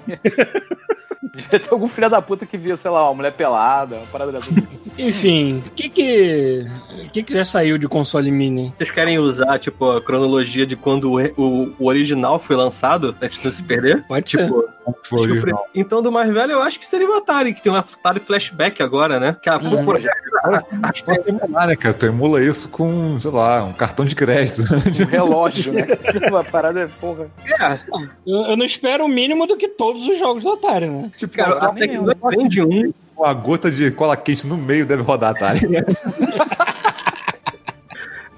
Devia ter algum filho da puta que via, sei lá, uma mulher pelada, uma parada dessa. Enfim, o que que, o que que já saiu de console mini? Vocês querem usar, tipo, a cronologia de quando o, o- o original foi lançado, antes de não se perder? Pode ser. Tipo, Foi acho que o original. pre- então, do mais velho, eu acho que seria o Atari, que tem um Atari Flashback agora, né? Que a, Uhum. pô, Acho que pode emular, né, cara? Tu emula isso com, sei lá, um cartão de crédito. Um relógio, né? Uma parada, porra. é, Eu, eu não espero o mínimo do que todos os jogos do Atari, né? tipo, cara, Atari a nem Tectoy vende um. Uma gota de cola quente no meio deve rodar Atari.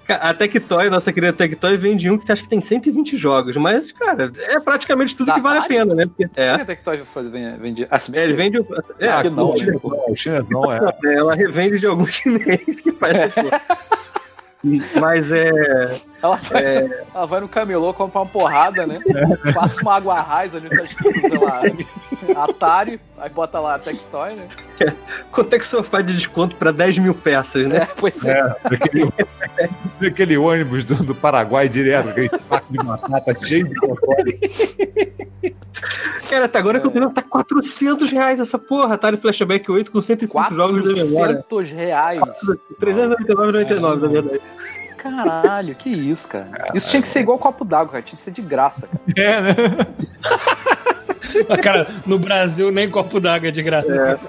A Tectoy, nossa querida Tectoy, vende um que acho que tem 120 jogos, mas, cara, é praticamente tudo Da que vale a Atari? pena, né? Porque, é, é que tu faz vende? Ah, é, ele vende. o- É, Ah, que não, o né? chinesão, o chinesão é. ela revende de algum chinês que faz isso. Mas é. Ela vai, ela vai no camelô, compra uma porrada, né? Passa uma água raiz ali, tá escrito, sei lá, Atari, aí bota lá Tectoy, né? Quanto é que o senhor faz de desconto pra 10 mil peças, né? É, pois é. Aquele, aquele ônibus do, do Paraguai direto, aquele saco de batata cheio de console. Cara, até agora que eu tô vendo, tá 400 reais essa porra. Atari Flashback 8 com 105 jogos de memória. 400 reais. 399,99 na verdade. Caralho, que isso, cara. Isso tinha que ser igual copo d'água, cara. Tinha que ser de graça, cara. É, né? Cara, no Brasil nem copo d'água é de graça.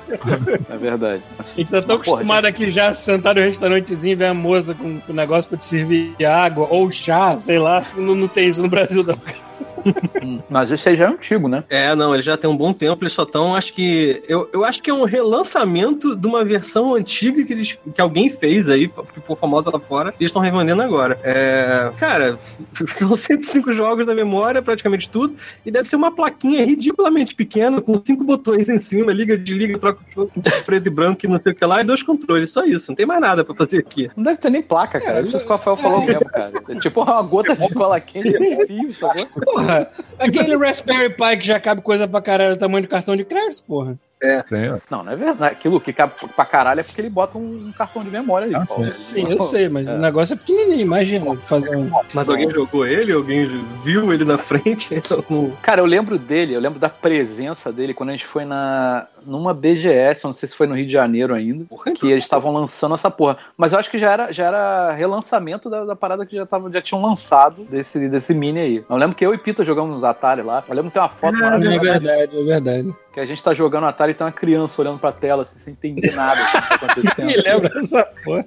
É verdade. A gente tá tão porra, acostumado aqui já a sentar no restaurantezinho e ver a moça com o negócio pra te servir água ou chá, sei lá. Não, não tem isso no Brasil, não. Hum, Mas esse aí já é antigo, né? É, não, ele já tem um bom tempo, eles só estão, acho que. Eu, eu acho que é um relançamento de uma versão antiga que, eles, que alguém fez aí, que ficou famosa lá fora, e eles estão revendendo agora. É, cara, são 105 jogos da memória, praticamente tudo, e deve ser uma plaquinha ridiculamente pequena, com cinco botões em cima, liga, desliga, troca o jogo, preto e branco e não sei o que lá, e dois controles, só isso, não tem mais nada pra fazer aqui. Não deve ter nem placa, cara. Isso que o Rafael falou mesmo, cara. É tipo uma gota de cola quente fio, sacou? Porra, aquele Raspberry Pi que já cabe coisa pra caralho, tamanho de cartão de crédito, porra. Sim, ó. Não, não é verdade. Aquilo que cabe pra caralho é porque ele bota um cartão de memória ali. Ah, pô. Sim, eu sei, mas o negócio é pequenininho, imagina. Fazer um... Mas alguém jogou ele, alguém viu ele na frente, no- Cara, eu lembro dele, eu lembro da presença dele quando a gente foi na numa BGS, não sei se foi no Rio de Janeiro ainda, que eles estavam lançando essa porra. Mas eu acho que já era, já era relançamento da, da parada que já, tava, já tinham lançado desse, desse mini aí. Eu lembro que eu e Pita jogamos nos Atari lá. Eu lembro que tem uma foto É maravilhosa verdade, é verdade. Que a gente tá jogando Atari e tem uma criança olhando pra tela assim, sem entender nada assim, que tá acontecendo. Me lembra dessa porra.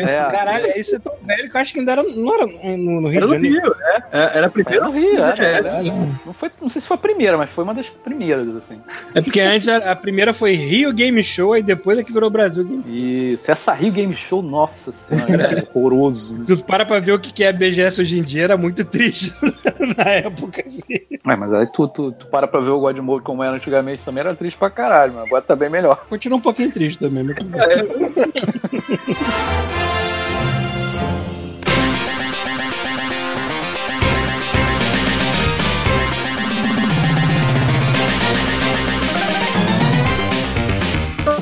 É, Caralho, isso é tão velho que eu acho que ainda era, não era no, no Rio Era de no Janeiro. Rio, é. É, Era a primeira Era no Rio, era, era. Caralho. Não, foi, não sei se foi a primeira, mas foi uma das primeiras, assim. É porque antes a a primeira foi Rio Game Show e depois é que virou Brasil Game Isso, essa Rio Game Show, nossa senhora, horroroso. Tu para pra ver o que que é a BGS hoje em dia, era muito triste na época, assim. É, mas aí tu, tu, tu para pra ver o God Mode como era antigamente também, era triste pra caralho, mas agora tá bem melhor. Continua um pouquinho triste também, mas tudo bem.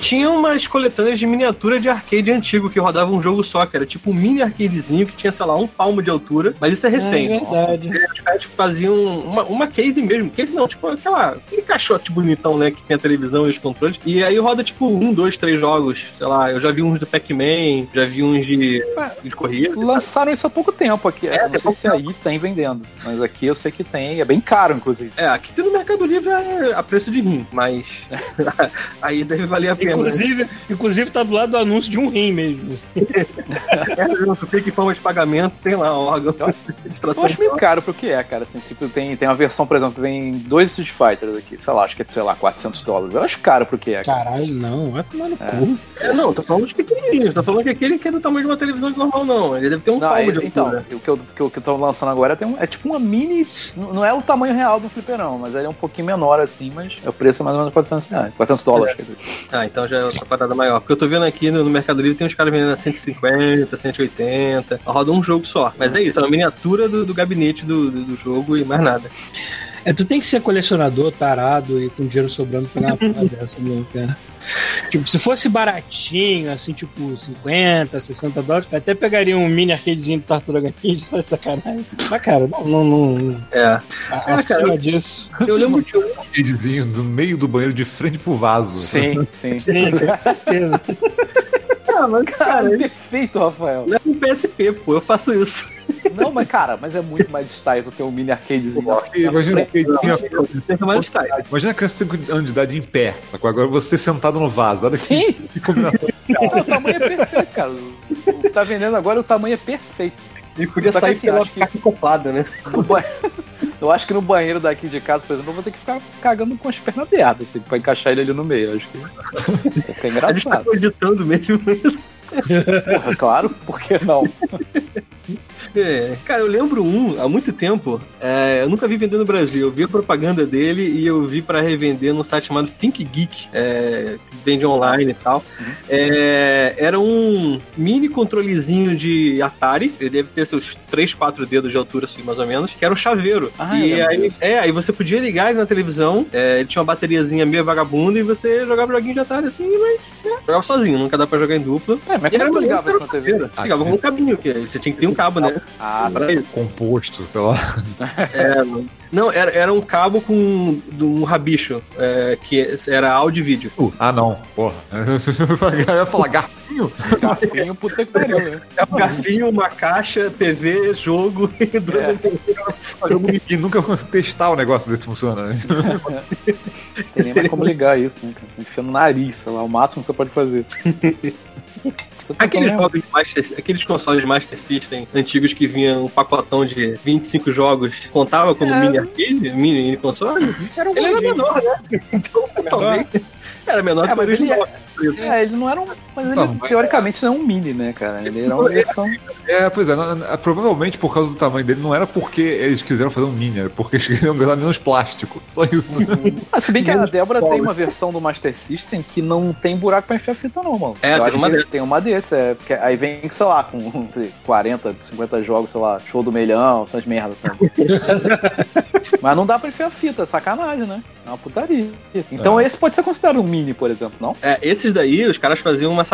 Tinha umas coletâneas de miniatura de arcade antigo que rodava um jogo só, que era tipo um mini arcadezinho que tinha, sei lá, um palmo de altura, mas isso é É recente. verdade. É, Os caras faziam uma, uma case mesmo. Case não, tipo aquela, aquele caixote bonitão, né? Que tem a televisão e os controles. E aí roda tipo um, dois, três jogos. Sei lá, eu já vi uns do Pac-Man, já vi uns de, de corrida. Lançaram isso há pouco tempo aqui. É, não tem sei se pouco aí tem vendendo. Mas aqui eu sei que tem. É bem caro, inclusive. É, aqui tem no Mercado Livre é a preço de rim, mas aí deve valer a pena. Inclusive, inclusive tá do lado do anúncio de um rim mesmo. É, junto, clique em forma de pagamento, tem lá órgão. Eu acho meio caro pro que é, cara. Assim, tipo, tem, tem uma versão, por exemplo, que vem dois Street Fighters aqui. Sei lá, acho que é, sei lá, 400 dólares. Eu acho caro pro que é, cara. Caralho, não, vai tomar no cu. É, não, tô falando dos pequenininhos, tô falando que aquele que é do tamanho de uma televisão normal, não. Ele deve ter um Não, palmo é- de então, altura. o que eu, que eu, que eu tô lançando agora tem um- é tipo uma mini. Não é o tamanho real do fliperão, mas ele é um pouquinho menor assim, mas o preço é mais ou menos 400 reais. 400 dólares, quer dizer. Ah, então já é outra parada maior. Porque eu tô vendo aqui no, no Mercado Livre tem uns caras vendendo a 150, 180. Roda um jogo só. Mas é isso, é uma miniatura do, do gabinete do, do, do jogo e mais nada. É, tu tem que ser colecionador, tarado e com dinheiro sobrando pra uma dessa, meu, cara. Tipo, se fosse baratinho, assim, tipo 50, 60 dólares, eu até pegaria um mini arcadezinho de Tartaruga Ninja, só de sacanagem. Mas, cara, não, não, não É. a- cara, acima eu- disso. Eu lembro de um. Arcadezinho do meio do banheiro de frente pro vaso. Sim, sim. Sim, com certeza. Ah, mas Cara, perfeito, Rafael. leva um PSP, pô, eu faço isso. Não, mas cara, mas é muito mais style tu ter um mini arcadezinho. na- Imagina, na frente. arcadezinho- Tem que mais style. imagina a criança de 5 anos de idade em pé, sacou? Agora você sentado no vaso. Olha que, Sim, que combinação. Não, o tamanho é perfeito, cara. O que tá vendendo agora, o tamanho é perfeito. E podia Só sair assim, pela acho que- acoplada, né? Ba- Eu acho que no banheiro daqui de casa, por exemplo, eu vou ter que ficar cagando com as pernas abertas, assim, pra encaixar ele ali no meio. Eu acho que vai ficar A gente tá engraçado. editando mesmo isso. Porra, claro, por que não? É, cara, eu lembro um, há muito tempo, é, eu nunca vi vender no Brasil, eu vi a propaganda dele e eu vi pra revender num site chamado Think Geek, é, que vende online e tal. É, era um mini controlezinho de Atari, ele deve ter seus 3, 4 dedos de altura, assim, mais ou menos, que era um chaveiro. Ah, e aí, é, aí você podia ligar ele na televisão, é, ele tinha uma bateriazinha meio vagabunda e você jogava joguinho de Atari assim, mas né, jogava sozinho, nunca dá pra jogar em dupla. É, mas como tu ligava isso na TV? Ah, Ligava com um cabinho, que você tinha que ter um cabo, né? Ah, Pra isso. Composto, sei lá. É. Não, era, era um cabo com um rabicho, é, que era áudio e vídeo. Ah, não. Porra. Eu ia falar garfinho. garfinho, puta que pariu, né? É um garfinho, uma caixa, TV, jogo e drone. Jogo Ninguém nunca conseguiu testar o negócio ver se funciona, né? Tem nem mais como ligar isso, né, cara? Enfia no nariz, sei lá, o máximo que você pode fazer. Aqueles, jogos de Master, aqueles consoles Master System antigos que vinham um pacotão de 25 jogos, contava como É. mini arcade, mini, mini console? Era um Ele era menor, né? Então, talvez. Era menor É, que o ele original. É, ele não era um. Mas ele, Não, mas- teoricamente, não é um mini, né, cara? Ele era uma versão. É, pois é, não- não- provavelmente por causa do tamanho dele, não era porque eles quiseram fazer um mini, era porque eles queriam gastar menos plástico. Só isso. Ah, se bem que a Débora tem uma versão do Master System que não tem buraco pra enfiar fita, não, mano. É, Eu tem acho uma que dessas. tem uma desses, é. Porque aí vem, sei lá, com sei, 40, 50 jogos, sei lá, show do melhão, essas merdas, sabe? Mas não dá pra enfiar fita, é sacanagem, né? É uma putaria. Então esse pode ser considerado um mini, por exemplo, não? É, esses daí, os caras faziam uma,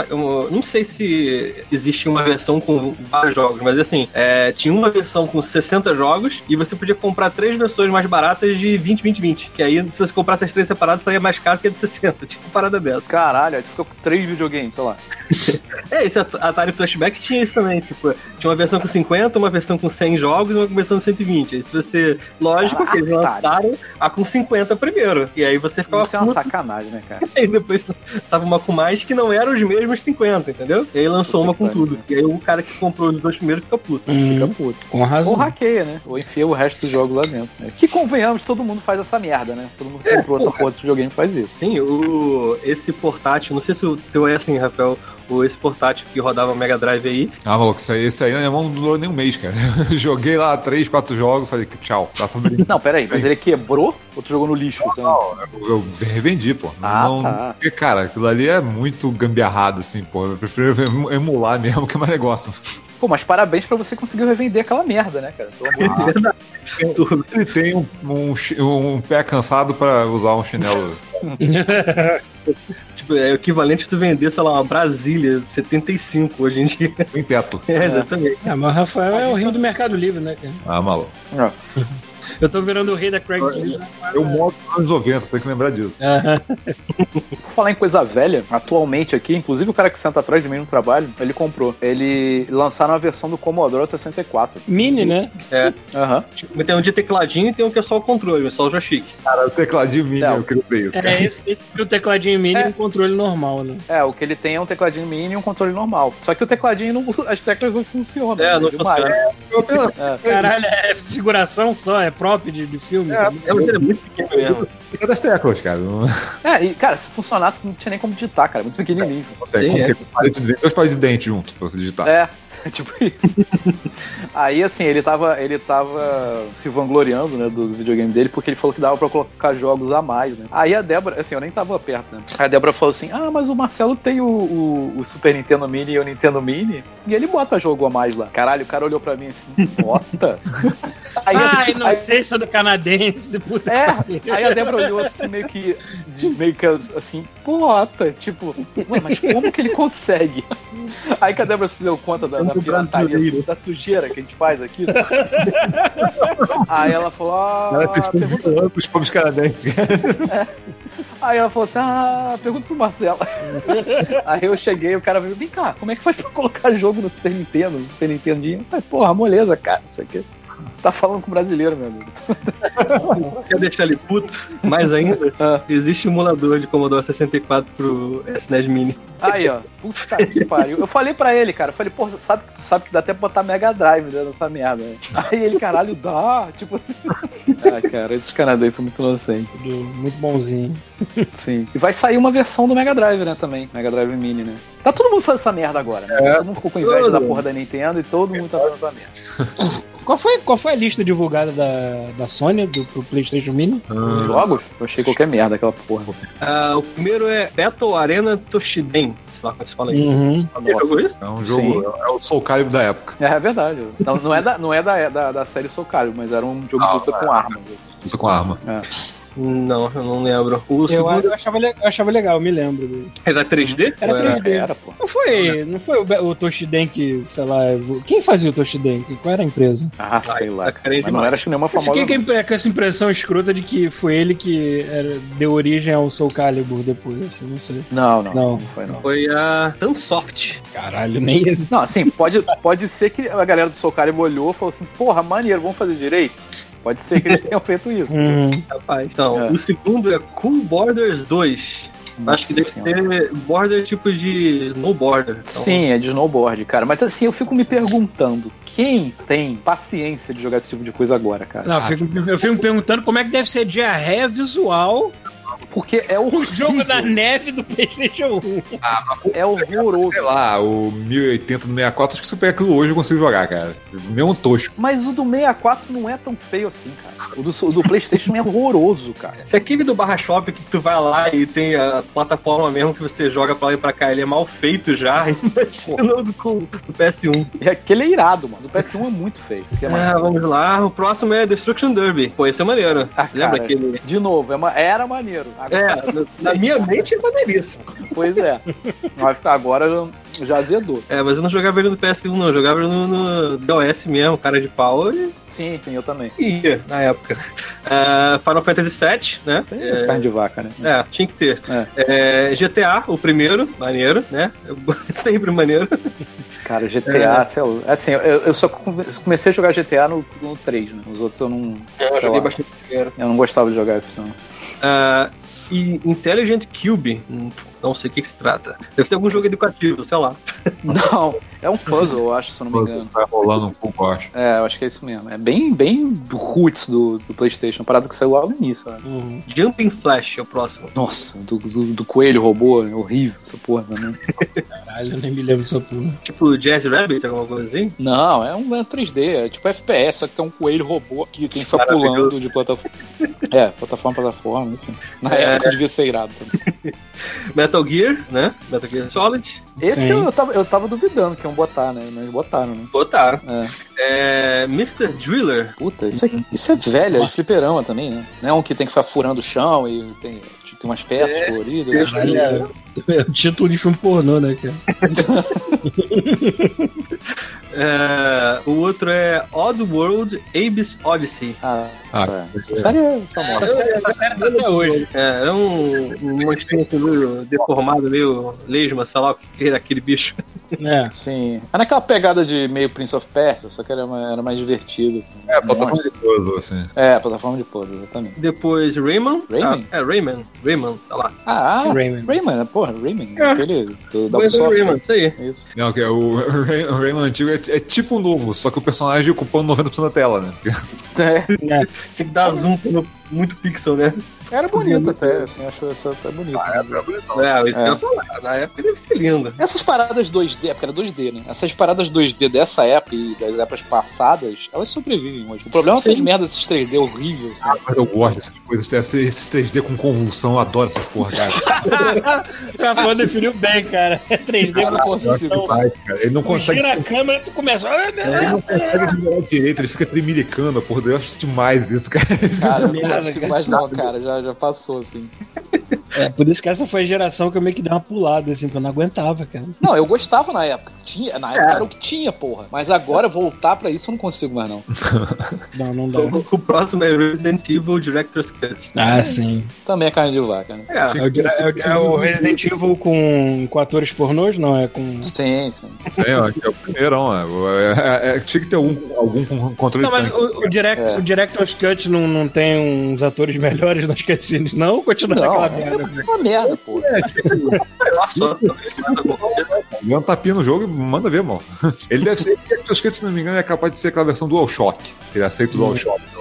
Não sei se existia uma versão com vários jogos, mas assim, é, tinha uma versão com 60 jogos e você podia comprar três versões mais baratas de 20, 20, 20. Que aí, se você comprasse as três separadas, saía mais caro que a de 60. Tipo, parada dessa. Caralho, aí tu fica com três videogames, sei lá. É, esse At- Atari Flashback tinha isso também. Tipo, tinha uma versão com 50, uma versão com 100 jogos e uma versão com 120. Aí se você. Lógico que eles Caralho. lançaram a com 50 primeiro. E aí você ficava Isso é uma puto, sacanagem, né, cara? E depois estava uma com mais que não eram os mesmos 50, entendeu? E aí lançou Puta uma que com tudo. E aí o cara que comprou os dois primeiros fica puto. Fica Hum, puto. com razão. Ou hackeia, né? Ou enfia o resto do jogo lá dentro. né? Que convenhamos, todo mundo faz essa merda, né? Todo mundo que É, comprou essa porra. porra desse videogame faz isso. Sim, o, esse portátil, não sei se o teu é assim, Rafael, esse portátil que rodava Mega Drive aí. Ah, maluco, esse aí, esse aí na minha mão não durou nem um mês, cara. Eu joguei lá três, quatro jogos, falei que tchau, brincar. Não, peraí, mas ele quebrou ou tu jogou no lixo? sei lá? Eu, eu revendi, pô. Ah, não, tá. Porque, cara, aquilo ali é muito gambiarrado, assim, pô. Eu prefiro emu- emular mesmo que é mais negócio. Pô, mas parabéns pra você conseguir revender aquela merda, né, cara? Pelo amor de Deus. Tudo. Ele tem um, um um pé cansado pra usar um chinelo. Tipo, é o equivalente de tu vender, sei lá, uma Brasília 75 hoje em dia. Em teto. É, exatamente. Ah, mas o Rafael é o rei do Mercado Livre, né, cara? Ah, maluco. Eu tô virando o rei da Craigslist. Eu moro nos anos 90, tem que lembrar disso. Aham. Por falar em coisa velha, atualmente aqui, inclusive o cara que senta atrás de mim no trabalho, ele comprou. Ele lançaram a versão do Commodore 64. Mini, né? Aham. Tipo, tem um de tecladinho e tem um que é só o controle, é só o joystick. Cara, o tecladinho mini, Não. eu queria ver isso. cara. É, esse, esse o tecladinho mini É. e um controle normal, né? É, o que ele tem é um tecladinho mini e um controle normal. Só que o tecladinho, não, as teclas não funcionam. É, não Demais. funciona. Caralho, é figuração só, é prop de, de filme. É? É, mas ele é muito pequeno mesmo. Fica das teclas, cara. Não, É, e cara, se funcionasse, não tinha nem como digitar, cara. Muito pequenininho. não tem é. dois palitos de dente juntos pra você digitar. É, tipo isso. Aí, assim, ele tava, ele tava se vangloriando, né, do videogame dele, porque ele falou que dava pra colocar jogos a mais, né? Aí a Débora, assim, eu nem tava perto, né? Aí a Débora falou assim, ah, mas o Marcelo tem o, o, o Super Nintendo Mini e o Nintendo Mini, e ele bota jogo a mais lá. Caralho, o cara olhou pra mim assim, bota? Aí, Ah, aí- inocência do canadense, puta. é, aí a Débora olhou assim, meio que. meio que assim, bota, tipo, mas como que ele consegue? Aí que a Débora se deu conta da, da pirataria, da sujeira que a gente faz aqui. né? Aí ela falou, ah, pergunta- violando os pobres canadenses. aí ela falou assim, ah, pergunta pro Marcelo. Aí eu cheguei, o cara veio, vem cá, como é que faz pra colocar jogo no Super Nintendo, no Super Nintendinho? Eu falei, porra, moleza, cara, isso aqui. Tá falando com brasileiro, meu amigo. Quer deixar ele puto? Mais ainda, Ah. existe emulador de Commodore 64 pro SNES Mini. Aí, ó. Puta que pariu. Eu falei pra ele, cara. Eu falei, pô, sabe, tu sabe que dá até pra botar Mega Drive dentro dessa merda. né? Aí ele, caralho, dá. Tipo assim. Ah, cara, esses canadenses são muito inocentes. Muito bonzinho. Sim. E vai sair uma versão do Mega Drive, né, também. Mega Drive Mini, né? Tá todo mundo fazendo essa merda agora, né? todo mundo ficou com inveja Todo. da porra da Nintendo e todo mundo tá fazendo essa merda. Qual foi, qual foi a lista divulgada da, da Sony do, pro PlayStation Mini? Os Jogos? Eu achei qualquer merda aquela porra. Ah, o primeiro é Battle Arena Toshiden. Sei lá como se fala isso. Uhum. Isso? É um jogo, é o Soul Calibur da época. É, é verdade. Não, não é, da, não é da, da, da série Soul Calibur, mas era um jogo de Ah, luta com armas. Assim. Usa com arma. Não, eu não lembro. O Eu, segundo eu achava, eu achava legal, eu me lembro. dele. era 3D? Era Ou 3D. Era, pô. Não foi, não foi o, o Toshiden que, sei lá, quem fazia o Toshiden? Qual era a empresa? Ah, sei lá. tá Mas não era acho que nenhuma Eu famosa. fiquei com essa impressão escrota de que foi ele que era- deu origem ao Soul Calibur depois, assim, não sei. Não, não, Não. não, foi não. Foi a Tansoft. Caralho, nem. Não, assim, pode, pode ser que a galera do Soul Calibur olhou e falou assim, porra, maneiro, vamos fazer direito? Pode ser que eles tenham feito isso. Uhum. Rapaz. Então, É. o segundo é Cool Borders 2. Acho que deve Nossa Senhora. ser border tipo de snowboarder. Então, Sim, é de snowboard, cara. Mas assim, eu fico me perguntando, quem tem paciência de jogar esse tipo de coisa agora, cara? Não, eu, fico, eu fico me perguntando como é que deve ser diarreia visual Porque é o jogo da neve do PlayStation 1. É horroroso. Sei lá, o 1080 no 64, acho que se eu pegar aquilo hoje eu consigo jogar, cara. Mesmo tosco. Mas o do 64 não é tão feio assim, cara. O do, o do PlayStation é horroroso, cara. Se aquele do Barra Shop que tu vai lá e tem a plataforma mesmo que você joga pra lá e pra cá, ele é mal feito já, imagina o do, do PS1. E aquele é irado, mano. O do PS1 é muito feio. É Ah, vamos lá. O próximo é Destruction Derby. Pô, esse é maneiro. Ah, Lembra cara, aquele? De novo, é uma- era maneiro. É, Agora, na, sei. na minha mente é maneiríssimo. Pois é. Vai ficar agora já azedou. É, mas eu não jogava ele no PS1, não. Eu jogava ele no, no DOS mesmo, cara de pau, e Sim, sim, eu também. ia na época. Ah, Final Fantasy VII, né? É carne de vaca, né? É, tinha que ter. É, GTA, o primeiro, maneiro, né? Sempre maneiro. Cara, GTA, sei lá. Assim, eu, eu só come- comecei a jogar GTA no, no 3, né? Os outros eu não. Eu joguei lá, bastante primeiro. Eu não gostava de jogar esses, não. Ah, e Intelligent Cube, não sei o que, que se trata. Deve ser algum jogo educativo, sei lá. Não, é um puzzle, eu acho, se eu não me engano. Vai rolando um pouco, eu acho. É, eu acho que é isso mesmo. É bem, bem roots do, do PlayStation, parada que saiu lá no início, né? Uhum. Jumping Flash é o próximo. Nossa, do, do, do coelho robô, é horrível essa porra, né? Caralho, eu nem me lembro dessa porra. Tipo Jazz Rabbit, alguma coisa assim? Não, é um é 3D, é tipo FPS, só que tem um coelho robô que tem que pulando de plataforma. É, plataforma, plataforma, enfim. Na É. época devia ser irado também. Metal Gear, né? Metal Gear Solid. Esse Sim. eu tava, eu tava duvidando que iam botar, né? Mas botaram, né? Botaram. É. É, Mr. Driller. Puta, isso, é, isso é velho, é de fliperama também, né? Não é um que tem que ficar furando o chão e tem. Tipo, tem umas peças coloridas. Caralho, é, é o título de filme pornô, né, cara? É, o outro é Odd World Abe's Odyssey. Ah, Ah, tá. Essa série é famosa. Essa série tá até hoje. É, é um, um monstrinho assim, meio deformado, meio lesma, sei lá o que era aquele bicho. É. Sim. É naquela pegada de meio Prince of Persia, só que era, mais- era mais divertido. É, plataforma Nossa. de puzzle, assim. É, plataforma de puzzle, exatamente. Depois Rayman. Rayman? Ah, é, Rayman. Rayman, sei lá. Ah, ah Rayman. Rayman, porra, Rayman. É. Aquele do, Ubisoft. Rayman, isso aí. Isso. Não, que é o, o Ray- o Rayman antigo é, é tipo o novo, só que o personagem ocupando 90% da tela, né? É, Tinha que dar zoom no muito pixel, né? Era bonito até, assim, acho isso até bonito. É, isso que eu ia falar. Na época deve ser lindo. Essas paradas 2D, é porque era 2D, né? Essas paradas 2D dessa época e das épocas passadas, elas sobrevivem hoje. O problema é essas merdas, esses 3D horríveis. assim. Mas eu gosto dessas coisas, esse- esses 3D com convulsão, eu adoro essas porra, cara. O Rafael definiu bem, cara. É 3D Eu não com cara. Ele não consegue. Gira a câmera e tu começa. "Ah, Ele não." consegue virar direito, ele fica tremilicando, porra. Eu acho demais isso, cara. Cara, eu não consigo mais não, cara. Já, já passou, assim. É, por isso que essa foi a geração que eu meio que dei uma pulada, assim, porque eu não aguentava, cara. Não, eu gostava na época. Tinha, na época era o que tinha, porra. Mas agora voltar pra isso eu não consigo mais, não. Não, não dá. O, o próximo é Resident Evil Director's Cut. Ah, sim. Também é carne de vaca, né? É, É é o- é o Resident Evil com, com atores pornôs? Não, é com. Sim, sim. É, ó, que é o primeirão, é. É, é, tinha que ter algum, algum controle Não, mas o, o, direct, É. o Director's Cut não, não tem uns atores melhores nas cutscenes, não? Continua Não, é uma merda, porra. sei lá só. Dá um tapinha no jogo e manda ver, mano. Ele deve ser, se não me engano, é capaz de ser aquela versão DualShock. que Ele aceita o DualShock. sei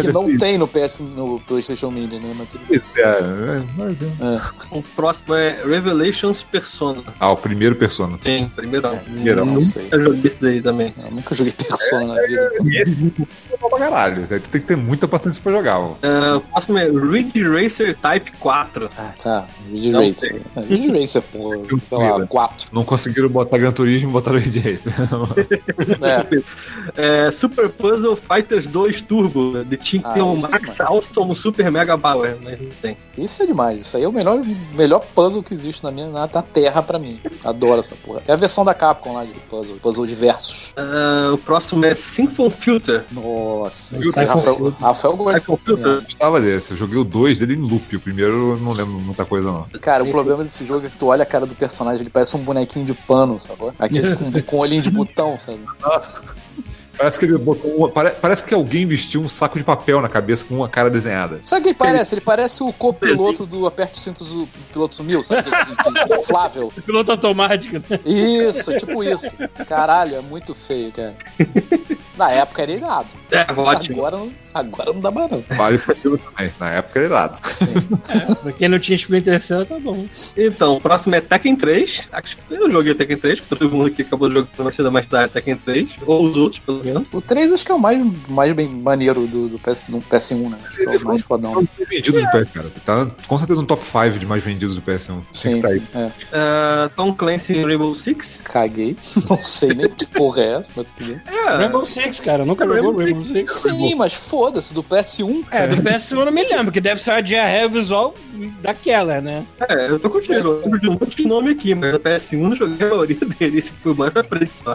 Que não tem no PS, no PlayStation Mini, né? Mas tudo isso, é, é, mas é. O próximo é Revelations Persona. Ah, o primeiro Persona. Sim, primeirão. Primeirão. não sei. Eu joguei esse daí também. Eu nunca joguei Persona na vida. Esse é pra caralho. Tu tem que ter muita paciência pra jogar, mano. É, o próximo é Ridge Racer Type 4. Ah, tá. Ridge Não Racer. Ah, Ridge Racer, pô, sei lá, 4. Não conseguiram botar Gran Turismo e botaram Ridge Racer. É. É, Super Puzzle Fighters 2 Turbo. De tinha que Ah, ter um é Max demais. Awesome Super Mega Power, mas não tem. Isso é demais. Isso aí é o melhor, melhor puzzle que existe na minha na, na Terra pra mim. Adoro essa porra. É a versão da Capcom lá de puzzle. Puzzle de versus. É, o próximo é Symphon Filter. Nossa. Isso aí, Rafael. Rafael gosta. Filter. Eu gostava desse. Eu joguei o 2 dele em loop. O primeiro eu não lembro muita coisa, não. Cara, o problema desse jogo é que tu olha a cara do personagem, ele parece um bonequinho de pano, sacou? Aquele com, com olhinho de botão, sabe? Parece que ele botou. uma- pare- parece que alguém vestiu um saco de papel na cabeça com uma cara desenhada. Sabe o que ele parece? Ele parece o copiloto do Aperte os Cintos, o piloto sumiu, sabe? Inflável. Piloto automático, né? Isso, é tipo isso. Caralho, é muito feio, cara. Na época era irado. É, ótimo. Agora, não- agora não dá mais não. Vale pra também. Na época era irado. Pra quem não tinha Splinter Cell, tá bom. Então, o próximo é Tekken 3. Acho que eu joguei Tekken 3, porque todo mundo aqui acabou jogando na cedo mais tarde Tekken 3. Ou os outros, pelo menos. O 3 acho que é o mais, mais bem maneiro do, do, PS, do PS1, né? Acho que é o mais fodão. mais vendido do PS, cara. Tá com certeza no top 5 de mais vendidos do PS1. Tem Sim, que tá aí. sim, é. É, Tom Clancy em Rainbow Six. Caguei. Não sei nem que porra é essa, mas tudo bem. É, Rainbow Six, cara. Nunca jogou Rainbow Six? Sim, mas foda-se, do PS1. É, do PS1 eu não me lembro, que deve ser a diarreia visual daquela, né? é, eu tô contigo. Eu lembro de um monte de nome aqui, mas no PS1 eu não joguei a maioria deles. Fui mais pra frente só.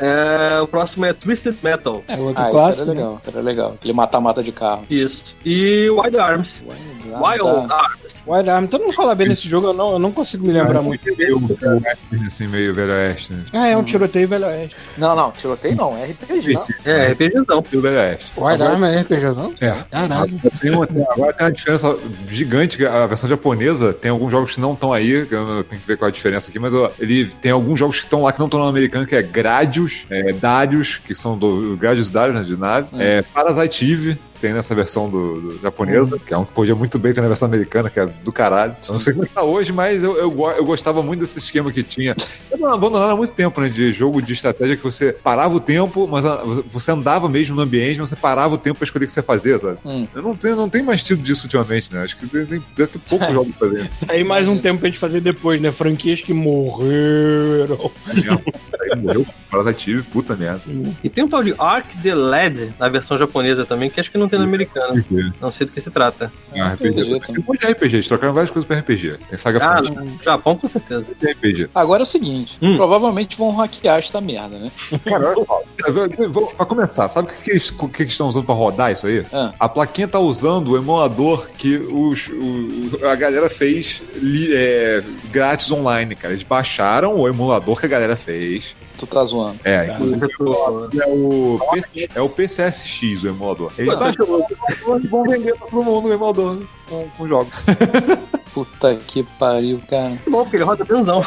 É, o próximo é Twisted Metal. É outro Ah, clássico. era né? legal, era legal. Ele mata-mata de carro. Isso. E Wild Arms. Wild Ah, Arms. Wild Arms. Todo mundo fala bem desse jogo, eu não, eu não consigo me lembrar muito. Meio velho oeste, assim, meio velho oeste. né? Ah, é um tiroteio velho oeste. Não, não, tiroteio não, é RPG, não. É, RPGzão. Meio velho oeste. Wild Arms é RPGzão? É. Caralho. Tem uma, tem- agora tem uma diferença gigante, a versão japonesa tem alguns jogos que não estão aí, que eu não- tenho que ver qual é a diferença aqui, mas ó, ele tem alguns jogos que estão lá que não estão no americano, que é Gradius, é, Darius, que são do Gradius Darius, né, de nave, é, Parasite Eve, tem nessa versão do, do japonesa, que é um que podia muito bem ter na versão americana, que é do caralho. Eu não sei como é que tá hoje, mas eu, eu, eu gostava muito desse esquema que tinha. Eu não abandonaram há muito tempo, né? De jogo de estratégia que você parava o tempo, mas ah, você andava mesmo no ambiente, mas você parava o tempo pra escolher o que você fazia, sabe? Hum. Eu não tenho, não tem mais tido disso ultimamente, né? Acho que tem- tem- ter poucos jogos fazendo. Aí mais um tempo pra gente fazer depois, né? Franquias que morreram. Aí morreu, Parasite puta merda. E tem um tal de Arc the Led na versão japonesa também, que acho que não tem na americana. RPG. Não sei do que se trata. Ah, RPG. RPG Tem um monte de RPG, eles trocaram várias coisas pra RPG. Tem Saga Ah, no Japão com certeza. tem RPG. Agora é o seguinte, Hum. provavelmente vão hackear esta merda, né? Cara, Pra começar, sabe o que, que, eles, que eles estão usando pra rodar isso aí? Ah. A plaquinha tá usando o emulador que os, o- a galera fez li- é, grátis online, cara. Eles baixaram o emulador que a galera fez. Tu tá zoando. É, inclusive Inclusive, é o, PC é o PCSX o emulador. Eles baixaram o emulador e vão vender pra todo mundo o emulador com, com jogos. Puta que pariu, cara. bom, porque ele roda benzão.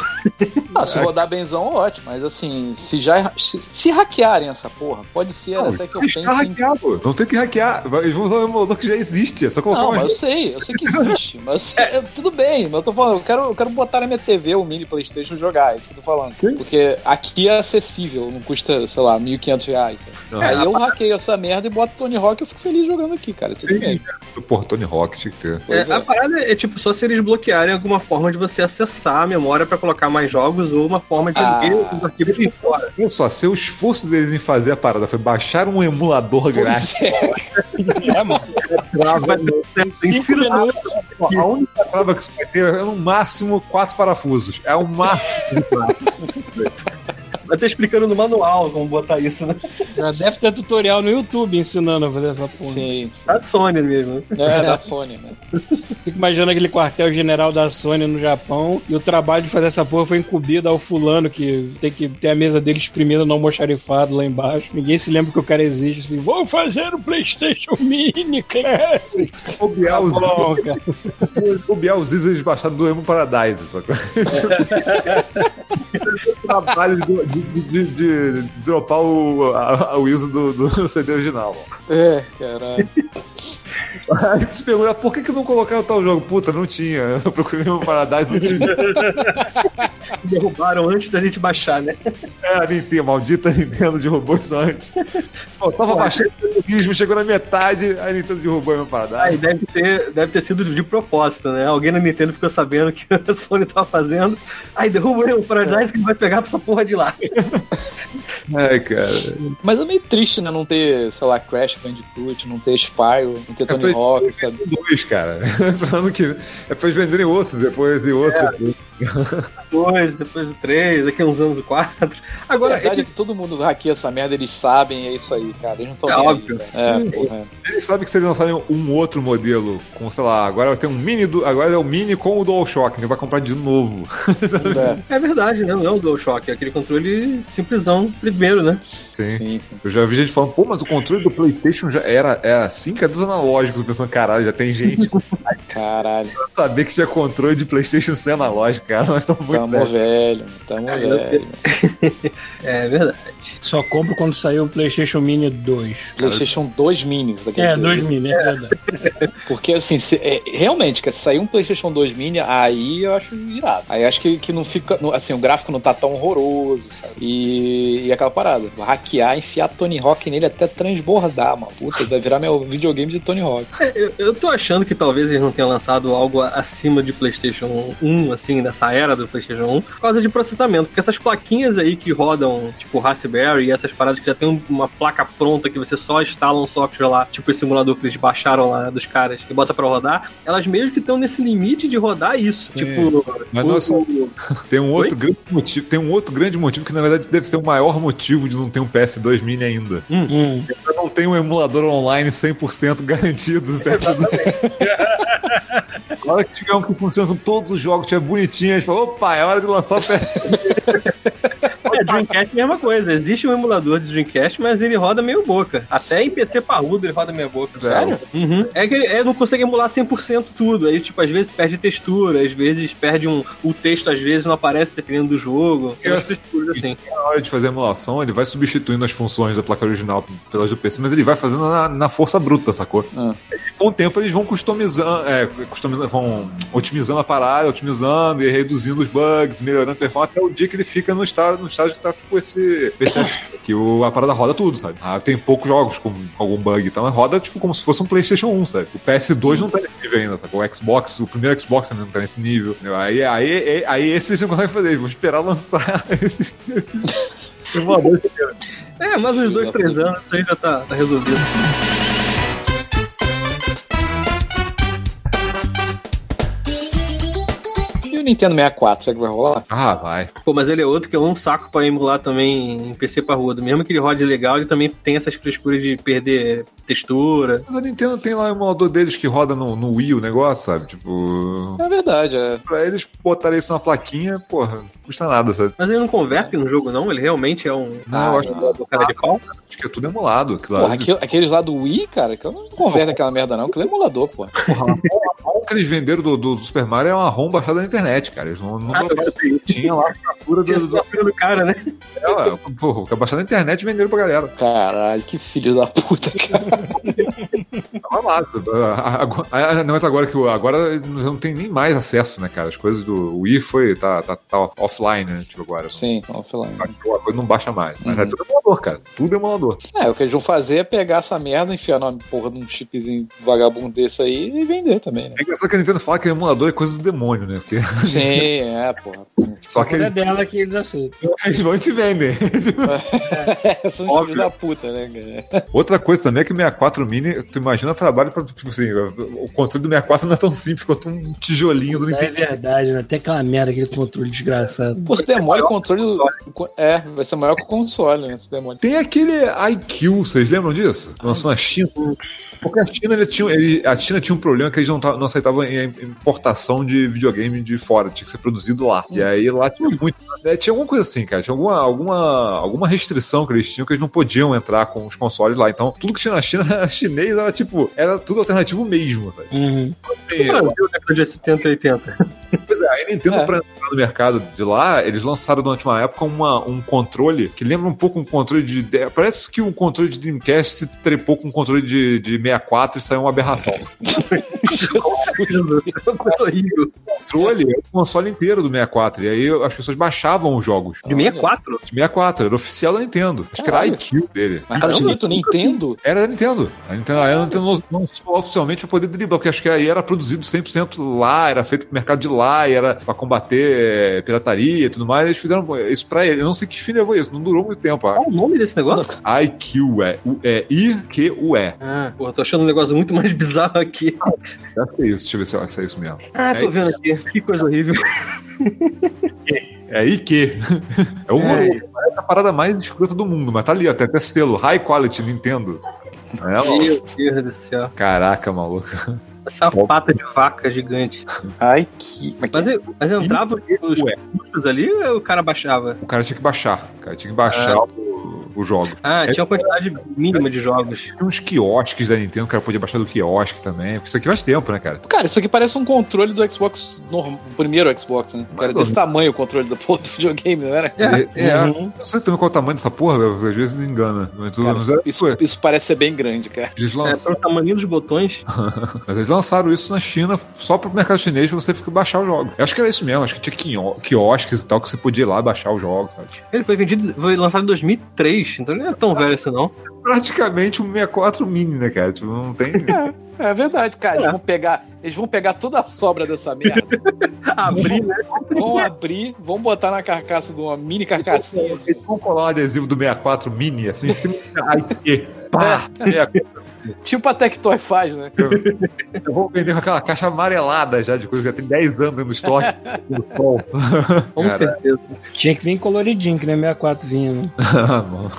Ah, se rodar benzão, ótimo. Mas assim, se já. Se, se hackearem essa porra, pode ser Não, até que eu pense em. hackeado. Não tem que hackear. Eles vão usar o emulador que já existe. É só colocar Não, uma mas eu sei, eu sei que existe. Mas é, tudo bem, mas eu tô falando, eu quero, eu quero botar na minha TV o mini Playstation jogar, é isso que eu tô falando. Sim. Porque aqui é acessível, não custa, sei lá, 1.500 reais. Não. Aí eu hackeio essa merda e boto Tony Hawk e eu fico feliz jogando aqui, cara. Tudo Sim. bem. Porra, Tony Hawk tinha que ter. É, é. A parada é tipo só se eles bloquearem alguma forma de você acessar a memória pra colocar mais jogos ou uma forma de Ah. ler os arquivos por fora. Olha só, se o esforço deles em fazer a parada foi baixar um emulador grátis. É. É, mano. A única trava que isso vai ter é no máximo quatro parafusos. É o máximo. Vai ter explicando no manual como botar isso, né? Já deve ter tutorial no YouTube ensinando a fazer essa porra. Sim, sim. Da Sony mesmo. É, da Sony, né? Fico imaginando aquele quartel-general da Sony no Japão e o trabalho de fazer essa porra foi incumbido ao fulano que tem que ter a mesa dele exprimida no almoxarifado lá embaixo. Ninguém se lembra que o cara existe assim, vou fazer o Playstation Mini Classic. Bobear os, Bom, cara. bobear os eles baixaram do Emo Paradise, sacou? trabalho de, de, de, de dropar o, a, a ISO do, do CD original. É, caralho. Aí você pergunta, por que, que não colocaram tal jogo? Puta, não tinha. Eu procurei no Paradise, não tinha. Derrubaram antes da gente baixar, né? É, a Nintendo, maldita Nintendo derrubou isso antes. Pô, tava baixando o mecanismo, chegou na metade, a Nintendo derrubou o meu Paradise. Aí deve ter, deve ter sido de propósito, né? Alguém na Nintendo ficou sabendo que a Sony tava fazendo. Aí derruba o Paradise que ele vai pegar pra essa porra de lá. Ai, cara. Mas é meio triste, né? Não ter, sei lá, Crash Bandicoot, não ter Spyro, não ter Tony Hawk, sabe? Dois, cara. Falando que é pra eles venderem outro depois e outro depois. Dois, depois o três, daqui a uns anos o quatro. A Agora, verdade é que todo mundo hackeia essa merda, eles sabem, é isso aí, cara. Eles não estão É óbvio. aí, velho. É, porra. Eles sabem que se eles lançarem um outro modelo, com, sei lá, agora tem um mini, do, agora é o mini com o DualShock, né? Vai comprar de novo. É, é verdade, né? Não é o DualShock, é aquele controle simplesão primeiro, né? Sim. sim. Eu já vi gente falando, pô, mas o controle do PlayStation já era, era assim, que é dos analógicos. Pensando, caralho, já tem gente Caralho. não sabia que tinha controle de PlayStation sem analógico, cara. Nós estamos muito Tamo velho, tamo velho. É verdade. Só compro quando sair o PlayStation Mini 2. PlayStation 2 minis daquele É, dia. 2 Mini, é verdade. Porque assim, se- é, realmente, que se sair um PlayStation 2 mini, aí eu acho irado. Aí acho que, que não fica. Assim, o gráfico não tá tão horroroso, sabe? E, e aquela parada. Hackear, enfiar Tony Hawk nele até transbordar, mano. Puta, vai virar meu videogame de Tony Hawk. É, eu, eu tô achando que talvez eles não tenham lançado algo acima de PlayStation 1, assim, nessa era do PlayStation 1, por causa de processamento. Porque essas plaquinhas aí que rodam, tipo Raspberry e essas paradas que já tem um- uma placa pronta que você só instala um software lá, tipo esse simulador que eles baixaram lá dos caras e bota pra rodar, elas mesmo que estão nesse limite de rodar isso. Sim. Tipo, Mas o- não é só- o- Tem um outro grande motivo, tem um outro grande motivo que na verdade deve ser o maior motivo de não ter um PS2 mini ainda. Hum. Eu não tenho um emulador online 100% garantido do PS2. Agora que tiver um que funciona com todos os jogos, tiver bonitinho, a gente fala, opa, é hora de lançar o PS2. É, Dreamcast é a mesma coisa. Existe um emulador de Dreamcast, mas ele roda meio boca. Até em PC parrudo ele roda meio boca. Sério? Uhum. É que ele é, não consegue emular 100% tudo. Aí, tipo, às vezes perde textura, às vezes perde um. O texto, às vezes, não aparece dependendo do jogo. Texturas assim. Na hora de fazer a emulação, ele vai substituindo as funções da placa original pelas do PC, mas ele vai fazendo na, na força bruta, sacou? Ah. E com o tempo eles vão customizando, é, customizando, vão otimizando a parada, otimizando e reduzindo os bugs, melhorando a performance, até o dia que ele fica no estágio, no estágio que tá tipo esse, esse que o, a parada roda tudo, sabe? Ah, tem poucos jogos com algum bug e tal, mas roda tipo como se fosse um PlayStation 1, sabe? O PS2 não tá nesse nível ainda, sacou? O Xbox, o primeiro Xbox também não tá nesse nível. entendeu? Aí, aí, aí, aí esses não conseguem fazer, vão esperar lançar esses. esses... É, mas uns dois, três anos, isso aí já tá, tá resolvido. Nintendo 64, será que vai rolar? Ah, vai. Pô, mas ele é outro que é um saco pra emular também em PC parrudo. Mesmo que ele rode legal, ele também tem essas frescuras de perder textura. Mas a Nintendo tem lá o emulador deles que roda no, no Wii o negócio, sabe? Tipo. É verdade, é. Pra eles botarem isso na plaquinha, porra, não custa nada, sabe? Mas ele não converte no jogo, não? Ele realmente é um. Não, eu acho, do cara de pau? acho que é tudo emulado. Aquilo Porra, aqueles lá do Wii, cara, que eu não converte aquela merda não, aquilo é emulador, pô. O que eles venderam do, do Super Mario é uma ROM baixada na internet, cara. Eles não, não Ah, tinha lá a captura do, do, do, cara, né? é, porra, que é baixado na internet e venderam pra galera. Caralho, que filho da puta, cara. Tava lá. Agora, não, mas agora que o- agora não tem nem mais acesso, né, cara? As coisas do Wii foi, tá, tá, tá offline, né? Tipo, agora. Sim, offline. A coisa não baixa mais. Mas Uhum. é tudo emulador, cara. Tudo emulador. É, o que eles vão fazer é pegar essa merda, enfiar numa porra de um chipzinho vagabundo desse aí e vender também, né? É engraçado que a Nintendo fala que emulador é coisa do demônio, né? Porque Sim, é, porra. só que É dela que eles aceitam. eles vão e te vendem. É, são filhos da puta, né, cara? Outra coisa também é que o 64 Mini, tu imagina trabalho pra, tipo assim, o controle do 64 não é tão simples quanto um tijolinho do É Nintendo. verdade, né? Até aquela merda, aquele controle desgraçado. Pô, se demora o controle. do- É, vai ser maior que o console, né? Se demora. Tem aquele IQ, vocês lembram disso? Lançou na China. Porque a China, ele tinha, ele- a China tinha um problema que eles não, não aceitavam importação de videogame de fora, tinha que ser produzido lá. E aí lá tinha muito. é, tinha alguma coisa assim, cara. Tinha alguma, alguma, alguma restrição que eles tinham que eles não podiam entrar com os consoles lá. Então, tudo que tinha na China, chinês, era tipo, era tudo alternativo mesmo, sabe? Uhum. Assim, No Brasil, década de 70 e 80. Pois é, a Nintendo, É. pra entrar no mercado de lá, eles lançaram durante uma época uma, um controle que lembra um pouco um controle de. de- Parece que um controle de Dreamcast trepou com um controle de, de 64 e saiu uma aberração. Horrível. O controle é o console inteiro do 64. E aí as pessoas baixavam os jogos. De 64? De 64, era oficial da Nintendo. Acho que era Caralho. IQ dele. Mas tava escrito Nintendo? Era da Nintendo. A Nintendo, a Nintendo lançou oficialmente pra poder driblar, porque acho que aí era produzido 100% lá, era feito pro mercado de lá, e era pra combater eh, pirataria e tudo mais. Eles fizeram isso pra ele. Eu não sei que fim levou isso, não durou muito tempo. Qual o nome desse negócio? IQ é, U- é I-Q-U-E. Ah, porra, tô achando um negócio muito mais bizarro aqui. Deve ser isso, deixa eu ver se é- se é isso mesmo. Ah, tô É- vendo aqui. Que coisa horrível. É IQ. É o É. Parece a parada mais escrota do mundo, mas tá ali, ó, tem até selo. High Quality Nintendo. É. Meu Deus do céu. Caraca, maluco. Essa pata de vaca gigante. Ai, que. Mas Mas, mas entrava os Ué. custos ali ou o cara baixava? O cara tinha que baixar. O cara tinha que baixar o, o jogo. Ah, tinha uma quantidade mínima de jogos. Tinha uns quiosques da Nintendo, o cara podia baixar do quiosque também. Porque isso aqui faz tempo, né, cara? Cara, isso aqui parece um controle do Xbox, o primeiro Xbox, né? Mais Era desse tamanho o controle do, porra do videogame, não era? É, é, Uhum. Não sei também qual é o tamanho dessa porra, às vezes não engana. Mas, Cara, isso, isso, parece ser bem grande, cara. eles É, pelo tamanho dos botões. mas eles lançaram isso na China só pro mercado chinês pra você ficar baixar os jogos. Eu acho que era isso mesmo, acho que tinha quio- quiosques e tal que você podia ir lá baixar os jogos, sabe? Ele foi vendido, foi lançado em 2003, então ele não é tão velho assim não. Praticamente um 64 mini, né, cara? Tipo, não tem. É verdade, cara. Eles vão pegar, eles vão pegar toda a sobra dessa merda, Abrir, né? vão abrir, vão botar na carcaça de uma mini carcassinha. de- Eles vão colar um adesivo do 64 mini, assim, em cima. Ai, que. Pá, Tipo a Tectoy faz, né? Eu vou vender com aquela caixa amarelada já de coisa que já tem 10 anos no estoque. no sol. Com Cara. certeza. Tinha que vir coloridinho, que nem 64 vinha, né? Ah, mano.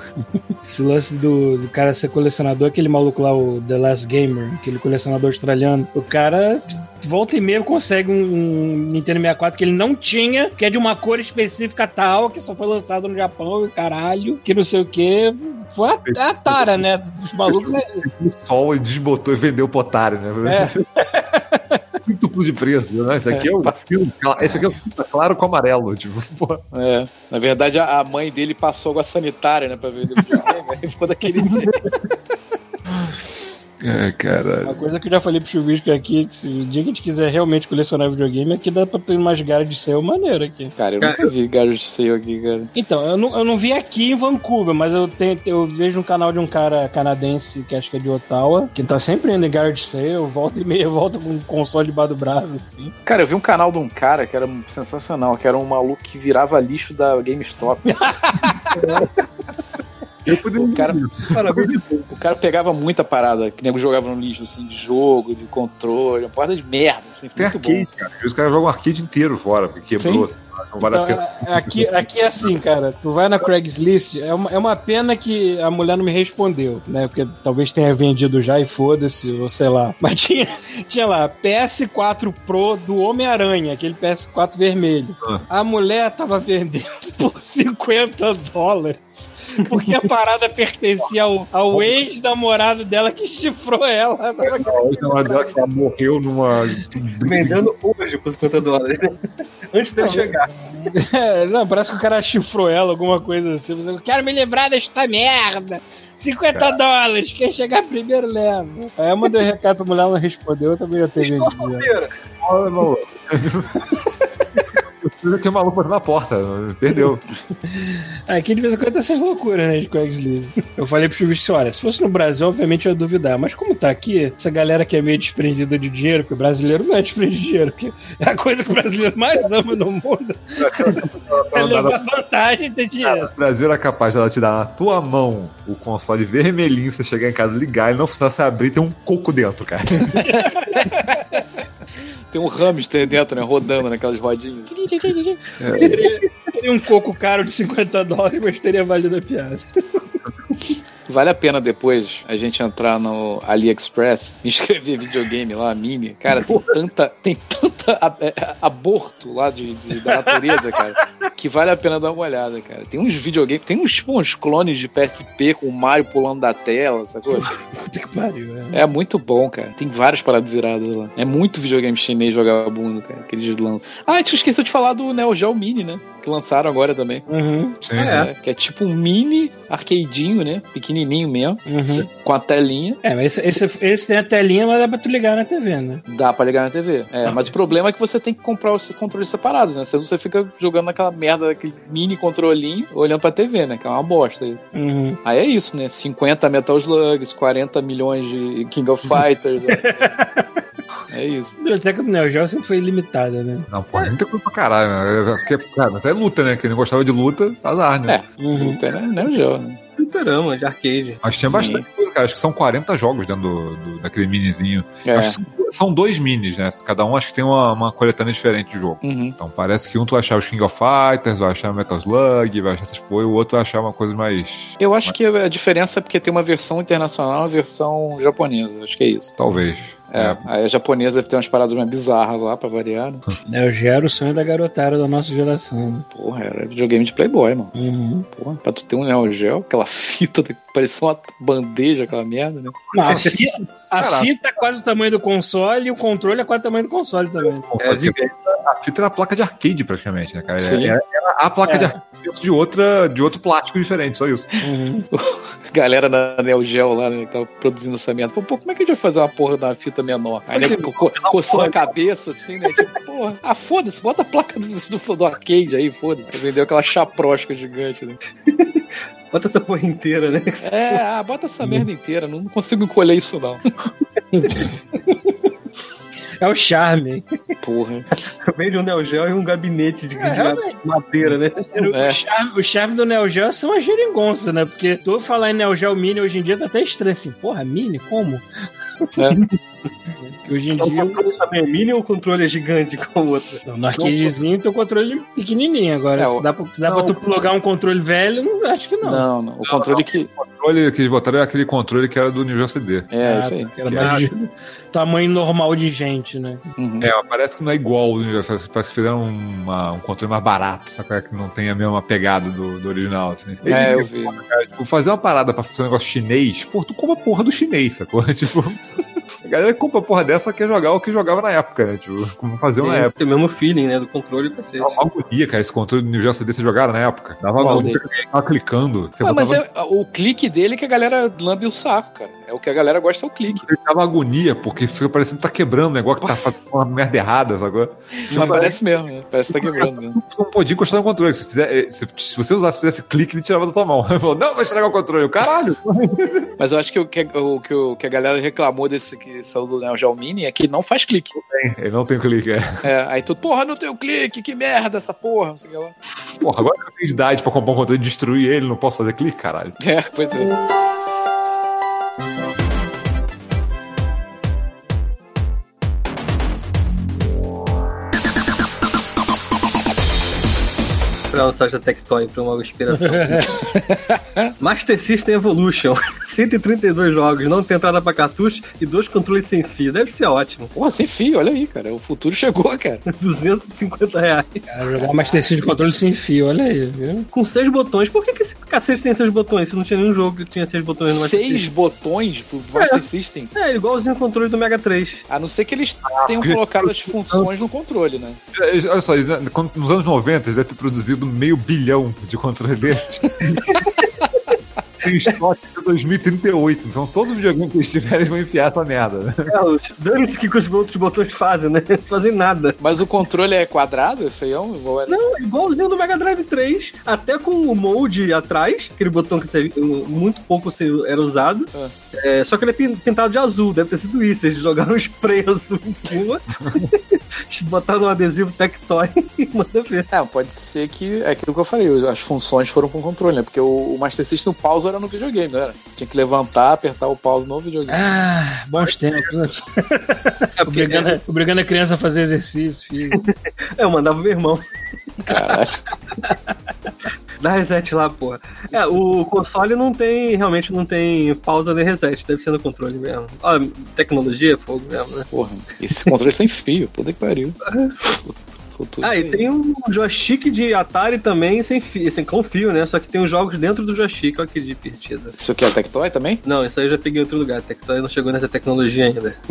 Esse lance do, do cara ser colecionador, aquele maluco lá, o The Last Gamer, aquele colecionador australiano. O cara, volta e meia, consegue um, um Nintendo 64 que ele não tinha, que é de uma cor específica tal, que só foi lançado no Japão, e o caralho, que não sei o que. Foi a, é a tara, né? Dos malucos. É, O sol e desbotou e vendeu o potário, né? Quintuplo de preço, né? Esse aqui é, o filme, esse aqui é o filme claro com amarelo, tipo, pô. É. Na verdade, a, mãe dele passou água sanitária, né? Pra ver o videogame. Aí ficou daquele jeito. É, cara. Uma coisa que eu já falei pro Chuvisco aqui, que se o dia que a gente quiser realmente colecionar videogame, aqui dá pra ter umas garras de céu maneira aqui. Cara, eu nunca vi Garage Sale aqui, cara. Então, eu não, eu não vi aqui em Vancouver, mas eu, tenho, eu vejo um canal de um cara canadense, que acho que é de Ottawa, que tá sempre indo em garage sale, volta e meia, volta com um console debaixo do braço, assim. Cara, eu vi um canal de um cara que era sensacional, que era um maluco que virava lixo da GameStop. Eu poderia O cara, o cara pegava muita parada, que nego jogava no lixo, assim, de jogo, de controle, uma porrada de merda, assim, Tem arcade, cara. Os caras jogam arcade inteiro fora, porque quebrou. Não vale a Então, pena. é- aqui, aqui é assim, cara. Tu vai na Craigslist, é uma, é uma pena que a mulher não me respondeu, né? Porque talvez tenha vendido já e foda-se, ou sei lá. Mas tinha, tinha lá PS4 Pro do Homem-Aranha, aquele PS4 vermelho. Ah. A mulher tava vendendo por 50 dólares. Porque a parada pertencia ao, ao ex-namorado dela que chifrou ela. Hoje na hora dela que ela morreu numa. Vendendo hoje por 50 dólares. Antes dele chegar. É, não, parece que o cara chifrou ela, alguma coisa assim. Eu quero me livrar desta merda. 50 dólares, quem chegar primeiro leva. Aí eu mandei um recado pra mulher, ela não respondeu, eu também ia ter vendido. maluco. Tem um maluco batendo na porta. Perdeu. Aqui de vez em quando tem essas loucuras, né, de Craigslist. Eu falei pro Chuvisco, olha, se fosse no Brasil, obviamente eu ia duvidar. Mas como tá aqui, essa galera que é meio desprendida de dinheiro, porque o brasileiro não é desprendido de dinheiro, porque é a coisa que o brasileiro mais ama no mundo é levar vantagem e ter dinheiro. O Brasil era capaz dela te dar na tua mão o console vermelhinho, você chegar em casa, ligar, ele não precisasse abrir, tem um coco dentro, cara. Tem um hamster dentro, né? Rodando naquelas rodinhas. Seria, seria um coco caro de 50 dólares, mas teria valido a piada. Vale a pena depois a gente entrar no AliExpress escrever videogame lá, mini. Cara, tem tanta, tem tanta é, aborto lá de, de- da natureza, cara, que vale a pena dar uma olhada, cara. Tem uns videogames, tem uns, tipo, uns clones de PSP com o Mario pulando da tela, sacou? Puta que pariu, é. É muito bom, cara. Tem várias paradas iradas lá. É muito videogame chinês vagabundo, cara, que eles lançam. Ah, a gente esqueceu de falar do Neo Geo Mini, né? Que lançaram agora também. Uhum, Sim, É, que é tipo um mini arcadezinho, né? Pequenininho mesmo, uhum. com a telinha. É, mas esse, esse, esse tem a telinha, mas dá pra tu ligar na TV, né? Dá pra ligar na TV. É, mas o problema é que você tem que comprar os controles separados, né? Senão você fica jogando naquela merda, daquele mini controlinho, olhando pra TV, né? Que é uma bosta isso. Uhum. Aí é isso, né? 50 Metal Slugs, 40 milhões de King of Fighters. é. É isso. A biblioteca do Neo Geo sempre foi limitada, né? Não, pô, muita coisa pra caralho, né? Porque, cara, até luta, né? Quem não gostava de luta, azar, né? É. Puta, né? Neo Geo, né? Fliperama, de arcade. Mas tinha Sim. bastante coisa, cara. Acho que são 40 jogos dentro do, do- daquele minizinho. É. Acho que são, são dois minis, né? Cada um acho que tem uma, uma coletânea diferente de jogo. Uhum. Então parece que um tu vai achar os King of Fighters, vai achar Metal Slug, vai achar essas coisas, o outro vai achar uma coisa mais. Eu acho que a diferença é porque tem uma versão internacional e uma versão japonesa. Acho que é isso. Talvez. É, aí a japonesa deve ter umas paradas mais bizarras lá pra variar, né? Neo Geo era o sonho da garotada da nossa geração, né? Porra, era videogame de Playboy, mano. Uhum. Porra, pra tu ter um Neo Geo, aquela fita que parecia uma bandeja, aquela merda, né? Não, a fita, a fita é quase o tamanho do console e o controle é quase o tamanho do console também. É, de a fita era a placa de arcade, praticamente, né, cara? Sim. Era, era a placa É. de arcade de, outra, de outro plástico diferente, só isso. Uhum. Galera na Neo Geo lá, né, que tava produzindo essa merda. Falou, pô, como é que a gente vai fazer uma porra da fita menor? Aí, né, co co coçando a cabeça, assim, né? Tipo, porra, ah, foda-se, bota a placa do, do, do arcade aí, foda-se. Vendeu aquela chaprosca gigante, né? Bota essa porra inteira, né? É, ah, bota essa merda inteira, não consigo encolher isso, não. É o charme. Porra. Vende um Neo Geo e um gabinete de, É, de madeira, né? O, É. charme, o charme do Neo Geo são as geringonças, né? Porque tu falar em Neo Geo Mini hoje em dia tá até estranho assim. Porra, Mini? Como? Que hoje em Então, o dia, controle também é mini ou o controle é gigante com o outro? no arcadezinho tem o controle pequenininho. Agora, É, se o- dá pra, se dá não. pra tu plugar um controle velho, não, acho que não. Não, não. O controle que. O controle que eles botaram é aquele controle que era do New CD. É, Ah, isso aí. porque Era mais de tamanho normal de gente, né? Uhum. É, parece que não é igual ao do New CD. Parece que fizeram uma- um controle mais barato, sabe? Que não tem a mesma pegada do, do original, assim. Eles É, eu dizem vi. que, cara, tipo, fazer uma parada pra fazer um negócio chinês, pô, tu compra a porra do chinês, sacou? Tipo... A galera que compra a porra dessa quer jogar o que jogava na época, né? Tipo, como faziam na época. tem o mesmo feeling, né? Do controle e cacete. Dava uma agonia, cara, esse controle do New Geo CD você jogaram na época. Dava Qual agonia, tava clicando. Você Ué, mas botava- é, o clique dele que a galera lambe o saco, cara. É o que a galera gosta, é o clique. Você dava agonia, porque fica parecendo que tá quebrando o negócio, que tá fazendo uma merda errada, sacou? Mas parece mesmo, né? Parece que tá quebrando mesmo. Não podia encostar no controle. Se, fizer, eh, se, se você usasse, fizesse clique, ele tirava da tua mão. Ele falou, não, vai estragar o controle. Eu, Caralho! Mas eu acho que o que, o, que, o, que a galera reclamou desse, que o do Neo Geo Mini, é que não faz clique. Ele não tem clique, é. É, aí tu, porra, não tem o clique, que merda essa porra, não sei o que lá. Porra, agora que eu tenho idade pra comprar um controle e destruir ele, não posso fazer clique, caralho. É, pois é. Pra um site da Tectoy pra uma inspiração. Master System Evolution. 132 jogos, não tem entrada pra cartucho e dois controles sem fio. Deve ser ótimo. Porra, sem fio, olha aí, cara. O futuro chegou, cara. 250 reais. Cara, jogar Master System de controle sem fio, olha aí, viu? Com seis botões. Por que, que esse cacete tem seis botões? Se não tinha nenhum jogo que tinha seis botões no Master Seis botões pro Master System. System. É, igualzinho o controle do Mega 3. A não ser que eles tenham colocado as funções no controle, né? É, Olha só, né, nos anos 90 ele deve ter produzido meio bilhão de controles desses. Tem estoque até 2038, então todos os videogames que eles tiverem eles vão enfiar essa merda. né? É, os- dane-se o que os outros botões fazem, né? Não fazem nada. Mas o controle é quadrado, é feião? Igual era. Não, igualzinho do Mega Drive 3, até com o molde atrás, aquele botão que você- muito pouco era usado. Ah. É, só que ele é pin- pintado de azul, deve ter sido isso. Eles jogaram um spray azul em cima, botaram um adesivo Tectoy e manda ver. É, pode ser que é aquilo que eu falei, as funções foram com controle, né? Porque o, o Master System, o pause era no videogame, não era? Você tinha que levantar, apertar o pause no videogame. Ah, bons tempos. né? obrigando, obrigando a criança a fazer exercício, filho. É, eu mandava o meu irmão. Caralho. Dá reset lá, porra. É, o console não tem, realmente não tem pausa nem reset, deve ser no controle mesmo. Ó, tecnologia, fogo mesmo, né? Porra, esse controle é sem fio, puta que pariu. Futuro. Ah, e tem um joystick de Atari também sem fio, sem, com fio, né? Só que tem os jogos dentro do joystick, olha que divertido. Isso aqui é Tectoy também? Não, isso aí eu já peguei em outro lugar. Tectoy não chegou nessa tecnologia ainda.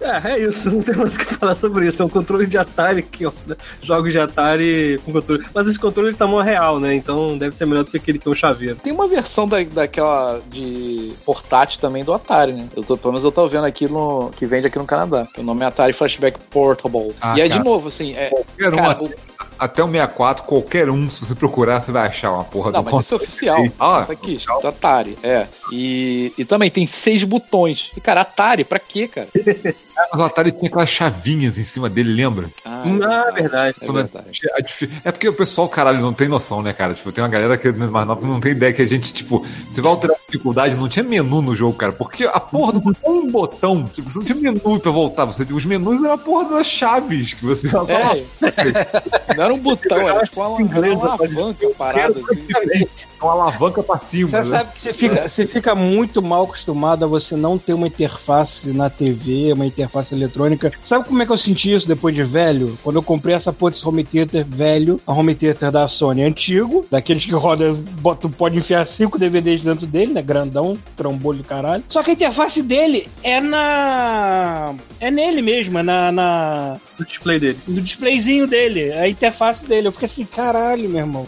é, é isso. Não tem mais o que falar sobre isso. É um controle de Atari que ó, né? jogos de Atari com controle. Mas esse controle tá mão real, né? Então deve ser melhor do que aquele que é um chaveiro. Tem uma versão da, daquela de portátil também do Atari, né? Eu tô, pelo menos eu tô vendo aqui no. que vende aqui no Canadá. O nome é Atari Flashback Portable. Ah, e é cara. de novo, assim. É, Qualquer um, cara, até, o- até o 64, qualquer um, se você procurar, você vai achar uma porra Não, do mas isso é oficial. Ah, tá aqui, do Atari. É. E, e também tem seis botões. E, cara, Atari, pra quê, cara? Mas o Atari tinha aquelas chavinhas em cima dele, lembra? Ah, verdade. É a- verdade. a dif- É porque o pessoal, caralho, não tem noção, né, cara? Tipo, tem uma galera que é mais nova que não tem ideia que a gente, tipo, você vai alterar a dificuldade, não tinha menu no jogo, cara. Porque a porra do um botão, tipo, você não tinha menu pra voltar. Você, os menus eram a porra das chaves que você É, não era um botão, era tipo uma, era uma alavanca parada. Assim. uma alavanca pra cima. Você né? sabe que você fica, você fica muito mal acostumado a você não ter uma interface na TV, uma interface eletrônica. Sabe como é que eu senti isso depois de velho? Quando eu comprei essa porra desse home theater velho, a home theater da Sony antigo, daqueles que roda, tu pode enfiar cinco DVDs dentro dele, né? Grandão, trombolho do caralho. Só que a interface dele é na. É nele mesmo, é na, na, O display dele. no displayzinho dele, a interface dele. Eu fiquei assim, caralho, meu irmão.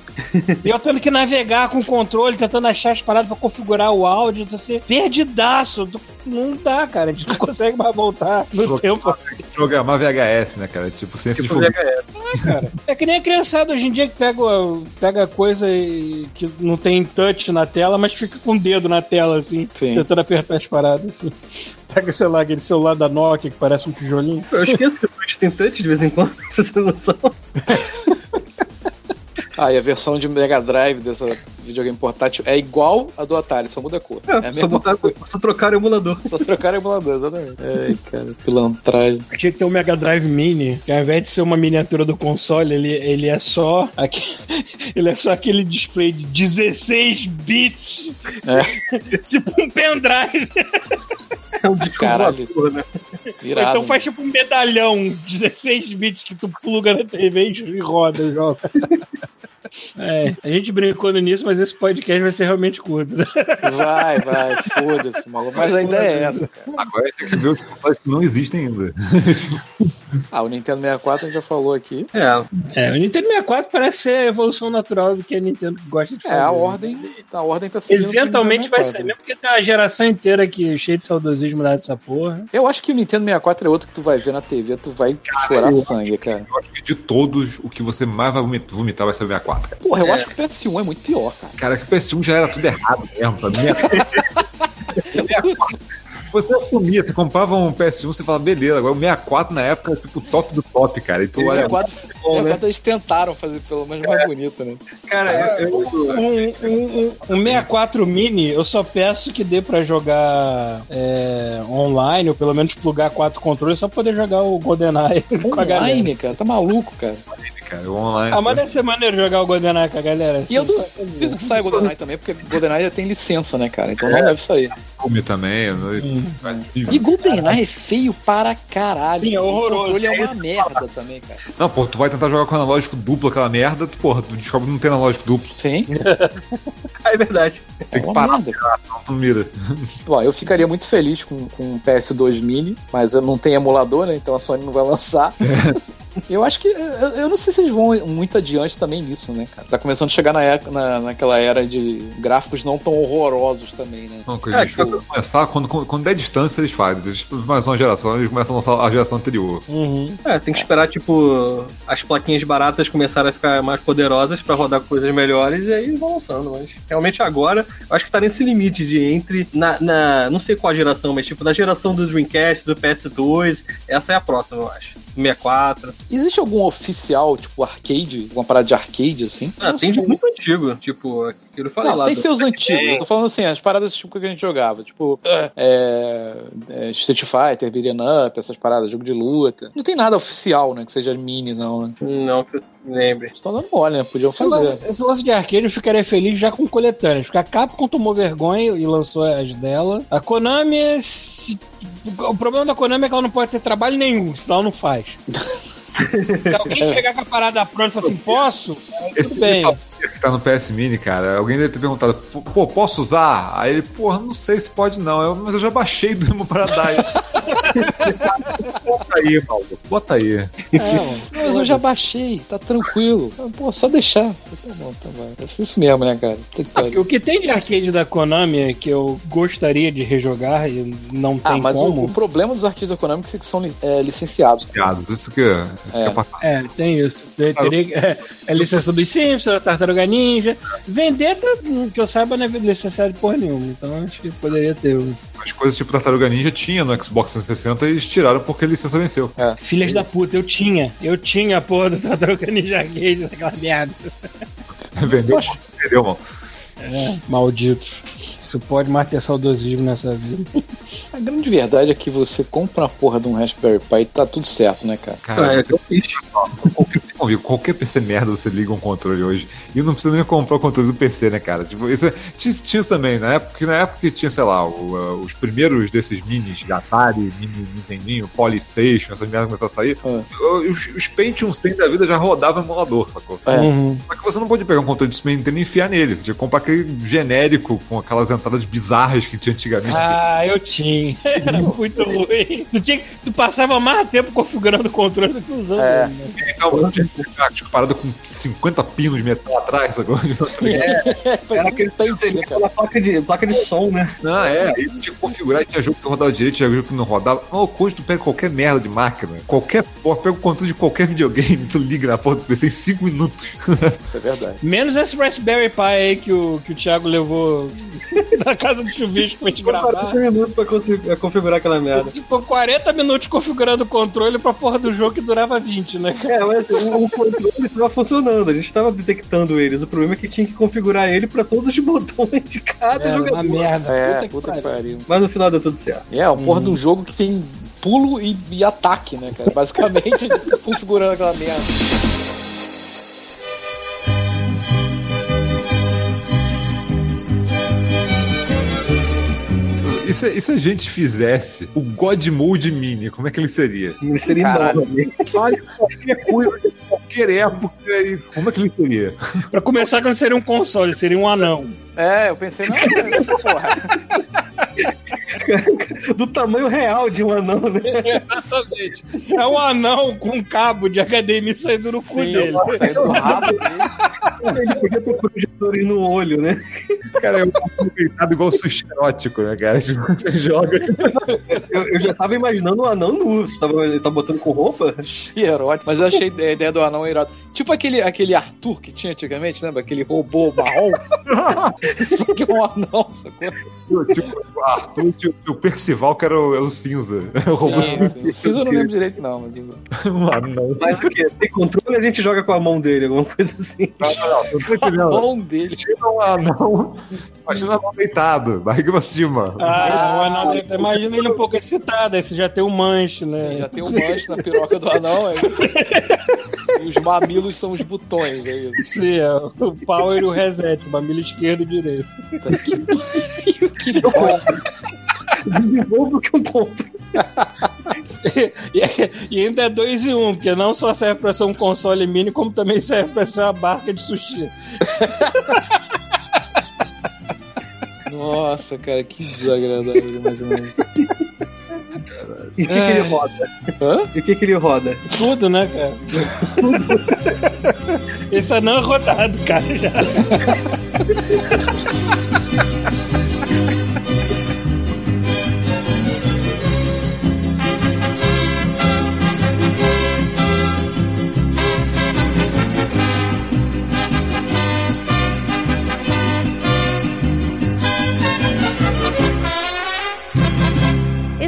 e eu tendo que navegar com o controle, tentando achar as paradas pra configurar o áudio, você perdidaço. Tu- Não dá, cara. A gente não consegue mais voltar no tempo. Programar VHS, né, cara? Tipo, de Tipo. VHS. É que nem a criançada hoje em dia que pega, pega coisa e- que não tem touch na tela, mas fica com o dedo na tela, assim, Sim. tentando apertar as paradas. Assim. Pega, sei lá, aquele celular da Nokia que parece um tijolinho. Eu esqueço que o Twitch tem touch de vez em quando, pra você noção. Ah, e a versão de Mega Drive dessa videogame portátil é igual a do Atari, só muda a cor. É, a É, só, mesma botar, coisa. só trocar o emulador. Só trocar o emulador, exatamente. Ai, cara, pilantragem. Tinha que ter um Mega Drive Mini, que ao invés de ser uma miniatura do console, ele, ele é só aque- ele é só aquele display de 16 bits. tipo um pendrive. É um disco Caralho. voador, né? Irado. então faz tipo um medalhão, 16 bits que tu pluga na TV e roda o jogo. É, a gente brincou início, mas esse podcast vai ser realmente curto. né? Vai, vai, foda-se, maluco. Mas a ideia é essa, cara. Agora tem que ver os consoles que não existem ainda. Ah, o Nintendo 64 a gente já falou aqui. É, É, o Nintendo 64 parece ser a evolução natural do que a Nintendo gosta de É, fazer. a ordem, a ordem tá seguindo. Eventualmente vai ser, 64. mesmo porque tem uma geração inteira aqui cheia de saudosismo lá dessa porra. Eu acho que o Nintendo 64 é outro que tu vai ver na TV, tu vai chorar sangue, cara. Eu acho que de todos, o que você mais vai vomit- vomitar vai ser o 64. 64. Porra, eu acho que o PS1 é muito pior, cara. Cara, que o PS1 já era tudo errado mesmo. Pra mim, Você assumia, você comprava um PS1, você falava, beleza, agora o 64 na época é tipo o top do top, cara. E tu O olha. 64, bom, né? 64 eles tentaram fazer pelo menos mais bonito, né? Cara, eu, eu- Um, um, um, um 64 mini, eu só peço que dê pra jogar é, online, ou pelo menos plugar quatro controles, só pra poder jogar o GoldenEye com a galera. Online, cara, tá maluco, cara. Cara, o online. Ah, mas deve ser maneiro jogar o GoldenEye com a galera. E eu assim, duvido que saia o GoldenEye também, porque o GoldenEye já tem licença, né, cara? Então não deve sair. Filme também. né? E GoldenEye é feio para caralho. Sim, é horroroso. O controle é uma merda também, cara. Não, pô, tu vai tentar jogar com analógico duplo aquela merda, tu, porra, tu descobre que não tem analógico duplo. Sim, é verdade. é Tem que uma parar, não mira. Bom, eu ficaria muito feliz com, com o PS2 Mini, mas eu não tenho emulador, né? Então a Sony não vai lançar. Eu acho que. Eu, eu não sei se eles vão muito adiante também nisso, né, cara? Tá começando a chegar na, na, naquela era de gráficos não tão horrorosos também, né? Uma coisa, eles vão começar, quando, quando, quando der distância, eles fazem. Eles, mais uma geração, eles começam a lançar a geração anterior. Uhum. É, tem que esperar, tipo, as plaquinhas baratas começarem a ficar mais poderosas pra rodar coisas melhores e aí eles vão lançando. Mas realmente agora, eu acho que tá nesse limite de entre. Na, na- não sei qual geração, mas tipo, na geração do Dreamcast, do PS2, essa é a próxima, eu acho. 64. Existe algum oficial, tipo, arcade? Alguma parada de arcade, assim? Ah, tem de muito antigo, tipo, eu falei Não, lá. sem do- ser os antigos. Eu tô falando assim, as paradas tipo que a gente jogava. Tipo, é, é, Street Fighter, Beat'em Up, essas paradas, jogo de luta. Não tem nada oficial, né? Que seja mini, não, né? Não, que eu lembre. Estão dando mole, né? Podiam Esse lance, fazer. esse lance de arcade eu ficaria feliz já com coletâneas, porque a Capcom tomou vergonha e lançou as dela. A Konami. se- O problema da Konami é que ela não pode ter trabalho nenhum, senão ela não faz. Se alguém chegar com a parada pronta e falar assim, posso? Aí tudo bem. Que tá no PS Mini, cara, alguém deve ter perguntado, pô, posso usar? Aí ele, porra, não sei se pode não, Eu, mas eu já baixei do Emo Paradise. Bota aí, maluco, bota aí. É. Mas eu já baixei, tá tranquilo. Ah, Pô, só deixar. Tá bom, tá bom. Ser isso mesmo, né, cara? Ah, O que tem de arcade da Konami que eu gostaria de rejogar e não Ah, tem mas o, como. o problema dos arcades econômicos é que são é, licenciados. Piadas, Isso que, isso que É. é pra... É, tem isso. Tem- teria que- é, é licença dos Simpsons, da Tartaruga Ninja. Vender, tá, que eu saiba, não é licenciado de porra nenhuma. Então acho que poderia ter. um. As coisas tipo Tartaruga Ninja tinha no Xbox 360 e eles tiraram porque a licença venceu. Filhas da puta, eu tinha. Eu tinha a porra do Tartaruga Ninja Arcade, daquela merda. Vendeu, vendeu, mano. É, maldito. Isso pode mais ter saudosismo nessa vida. A grande verdade é que você compra uma porra de um Raspberry Pi e tá tudo certo, né, cara? Cara, é você, qualquer, qualquer PC merda você liga um controle hoje. E não precisa nem comprar o controle do PC, né, cara? Tipo, isso é- tinha, tinha isso também, na época, na época que tinha, sei lá, o, uh, os primeiros desses minis de Atari, mini Nintendinho, Polystation, essas merdas começaram a sair. Ah. Os, os Pentium 100 da vida já rodavam emulador, sacou? É. Uhum. Só que você não pode pegar um controle de Super Nintendo e enfiar nele. Você tinha que comprar aquele genérico com aquelas entradas bizarras que tinha antigamente. Ah, eu tinha. Era muito ruim. Tu, tinha, tu passava mais tempo configurando o controle do que usando É. né? Então, eu tinha tipo, parada com 50 pinos de metal atrás, sacou? Era aquele cara? aquela placa de, placa de som, né? Não, é, aí tinha que configurar, tinha jogo que rodava direito, tinha jogo que não rodava. Não, hoje tu pega qualquer merda de máquina, qualquer porra, pega o controle de qualquer videogame, tu liga na porta do PC em 5 minutos. É verdade. Menos esse Raspberry Pi aí que o, que o Thiago levou da casa do chuvisco pra gente gravar. 40 minutos pra configurar aquela merda. Ficou 40 minutos configurando o controle pra porra do jogo que durava 20, né? É, mas o, o controle estava funcionando, a gente estava detectando eles. O problema é que tinha que configurar ele pra todos os botões de cada Era uma jogador. merda. É, que puta que pariu. pariu. Mas no final deu tudo certo. É, o porra de um jogo que tem pulo e, e ataque, né, cara? Basicamente, configurando aquela merda. E se, e se a gente fizesse o God Mode Mini, como é que ele seria? Ele seria enorme. Qualquer coisa qualquer época, e como é que ele seria? Pra começar, que não seria um console, seria um anão. É, eu pensei, não, essa porra. Do tamanho real de um anão, né? Exatamente. É um anão com um cabo de HDMI saindo no cu Sim, dele. saindo do rabo dele. Ele podia ter projetores no olho, né? Cara, é um deitado igual sushi erótico, né, cara? Tipo, você joga. Eu, eu já tava imaginando um anão nu. Você tava, ele tá botando com roupa? Achei erótico. Mas eu achei a ideia do anão irado. Tipo aquele, aquele Arthur que tinha antigamente, lembra? Aquele robô marrom. Só que é um anão, sacou? tipo, o Arthur e o- o Percival, que era o, era o cinza. O robô Sim, sim. O Cinza eu não lembro direito, não. Mas... um anão. Mas o quê? Tem controle a gente joga com a mão dele, alguma coisa assim. Não, não, não. A mão dele. Imagina um anão. Imagina um anão deitado, barriga pra cima. Ah, o anão, imagina ele um pouco excitado, aí você já tem um manche, né? Sim, já tem um manche na piroca do anão. É isso. E os mamilos são os botões, é isso. Sim, é o power e o reset, mamilo esquerdo e direito. Puta que pariu, que bom. Que eu compro. E, ainda é dois em um, porque não só serve pra ser um console mini, como também serve pra ser uma barca de sushi. Nossa, cara, que desagradável imaginar. E o que, que ele roda? Hã? E o que, que ele roda? Tudo, né, cara? Esse anão é rodado, cara, já.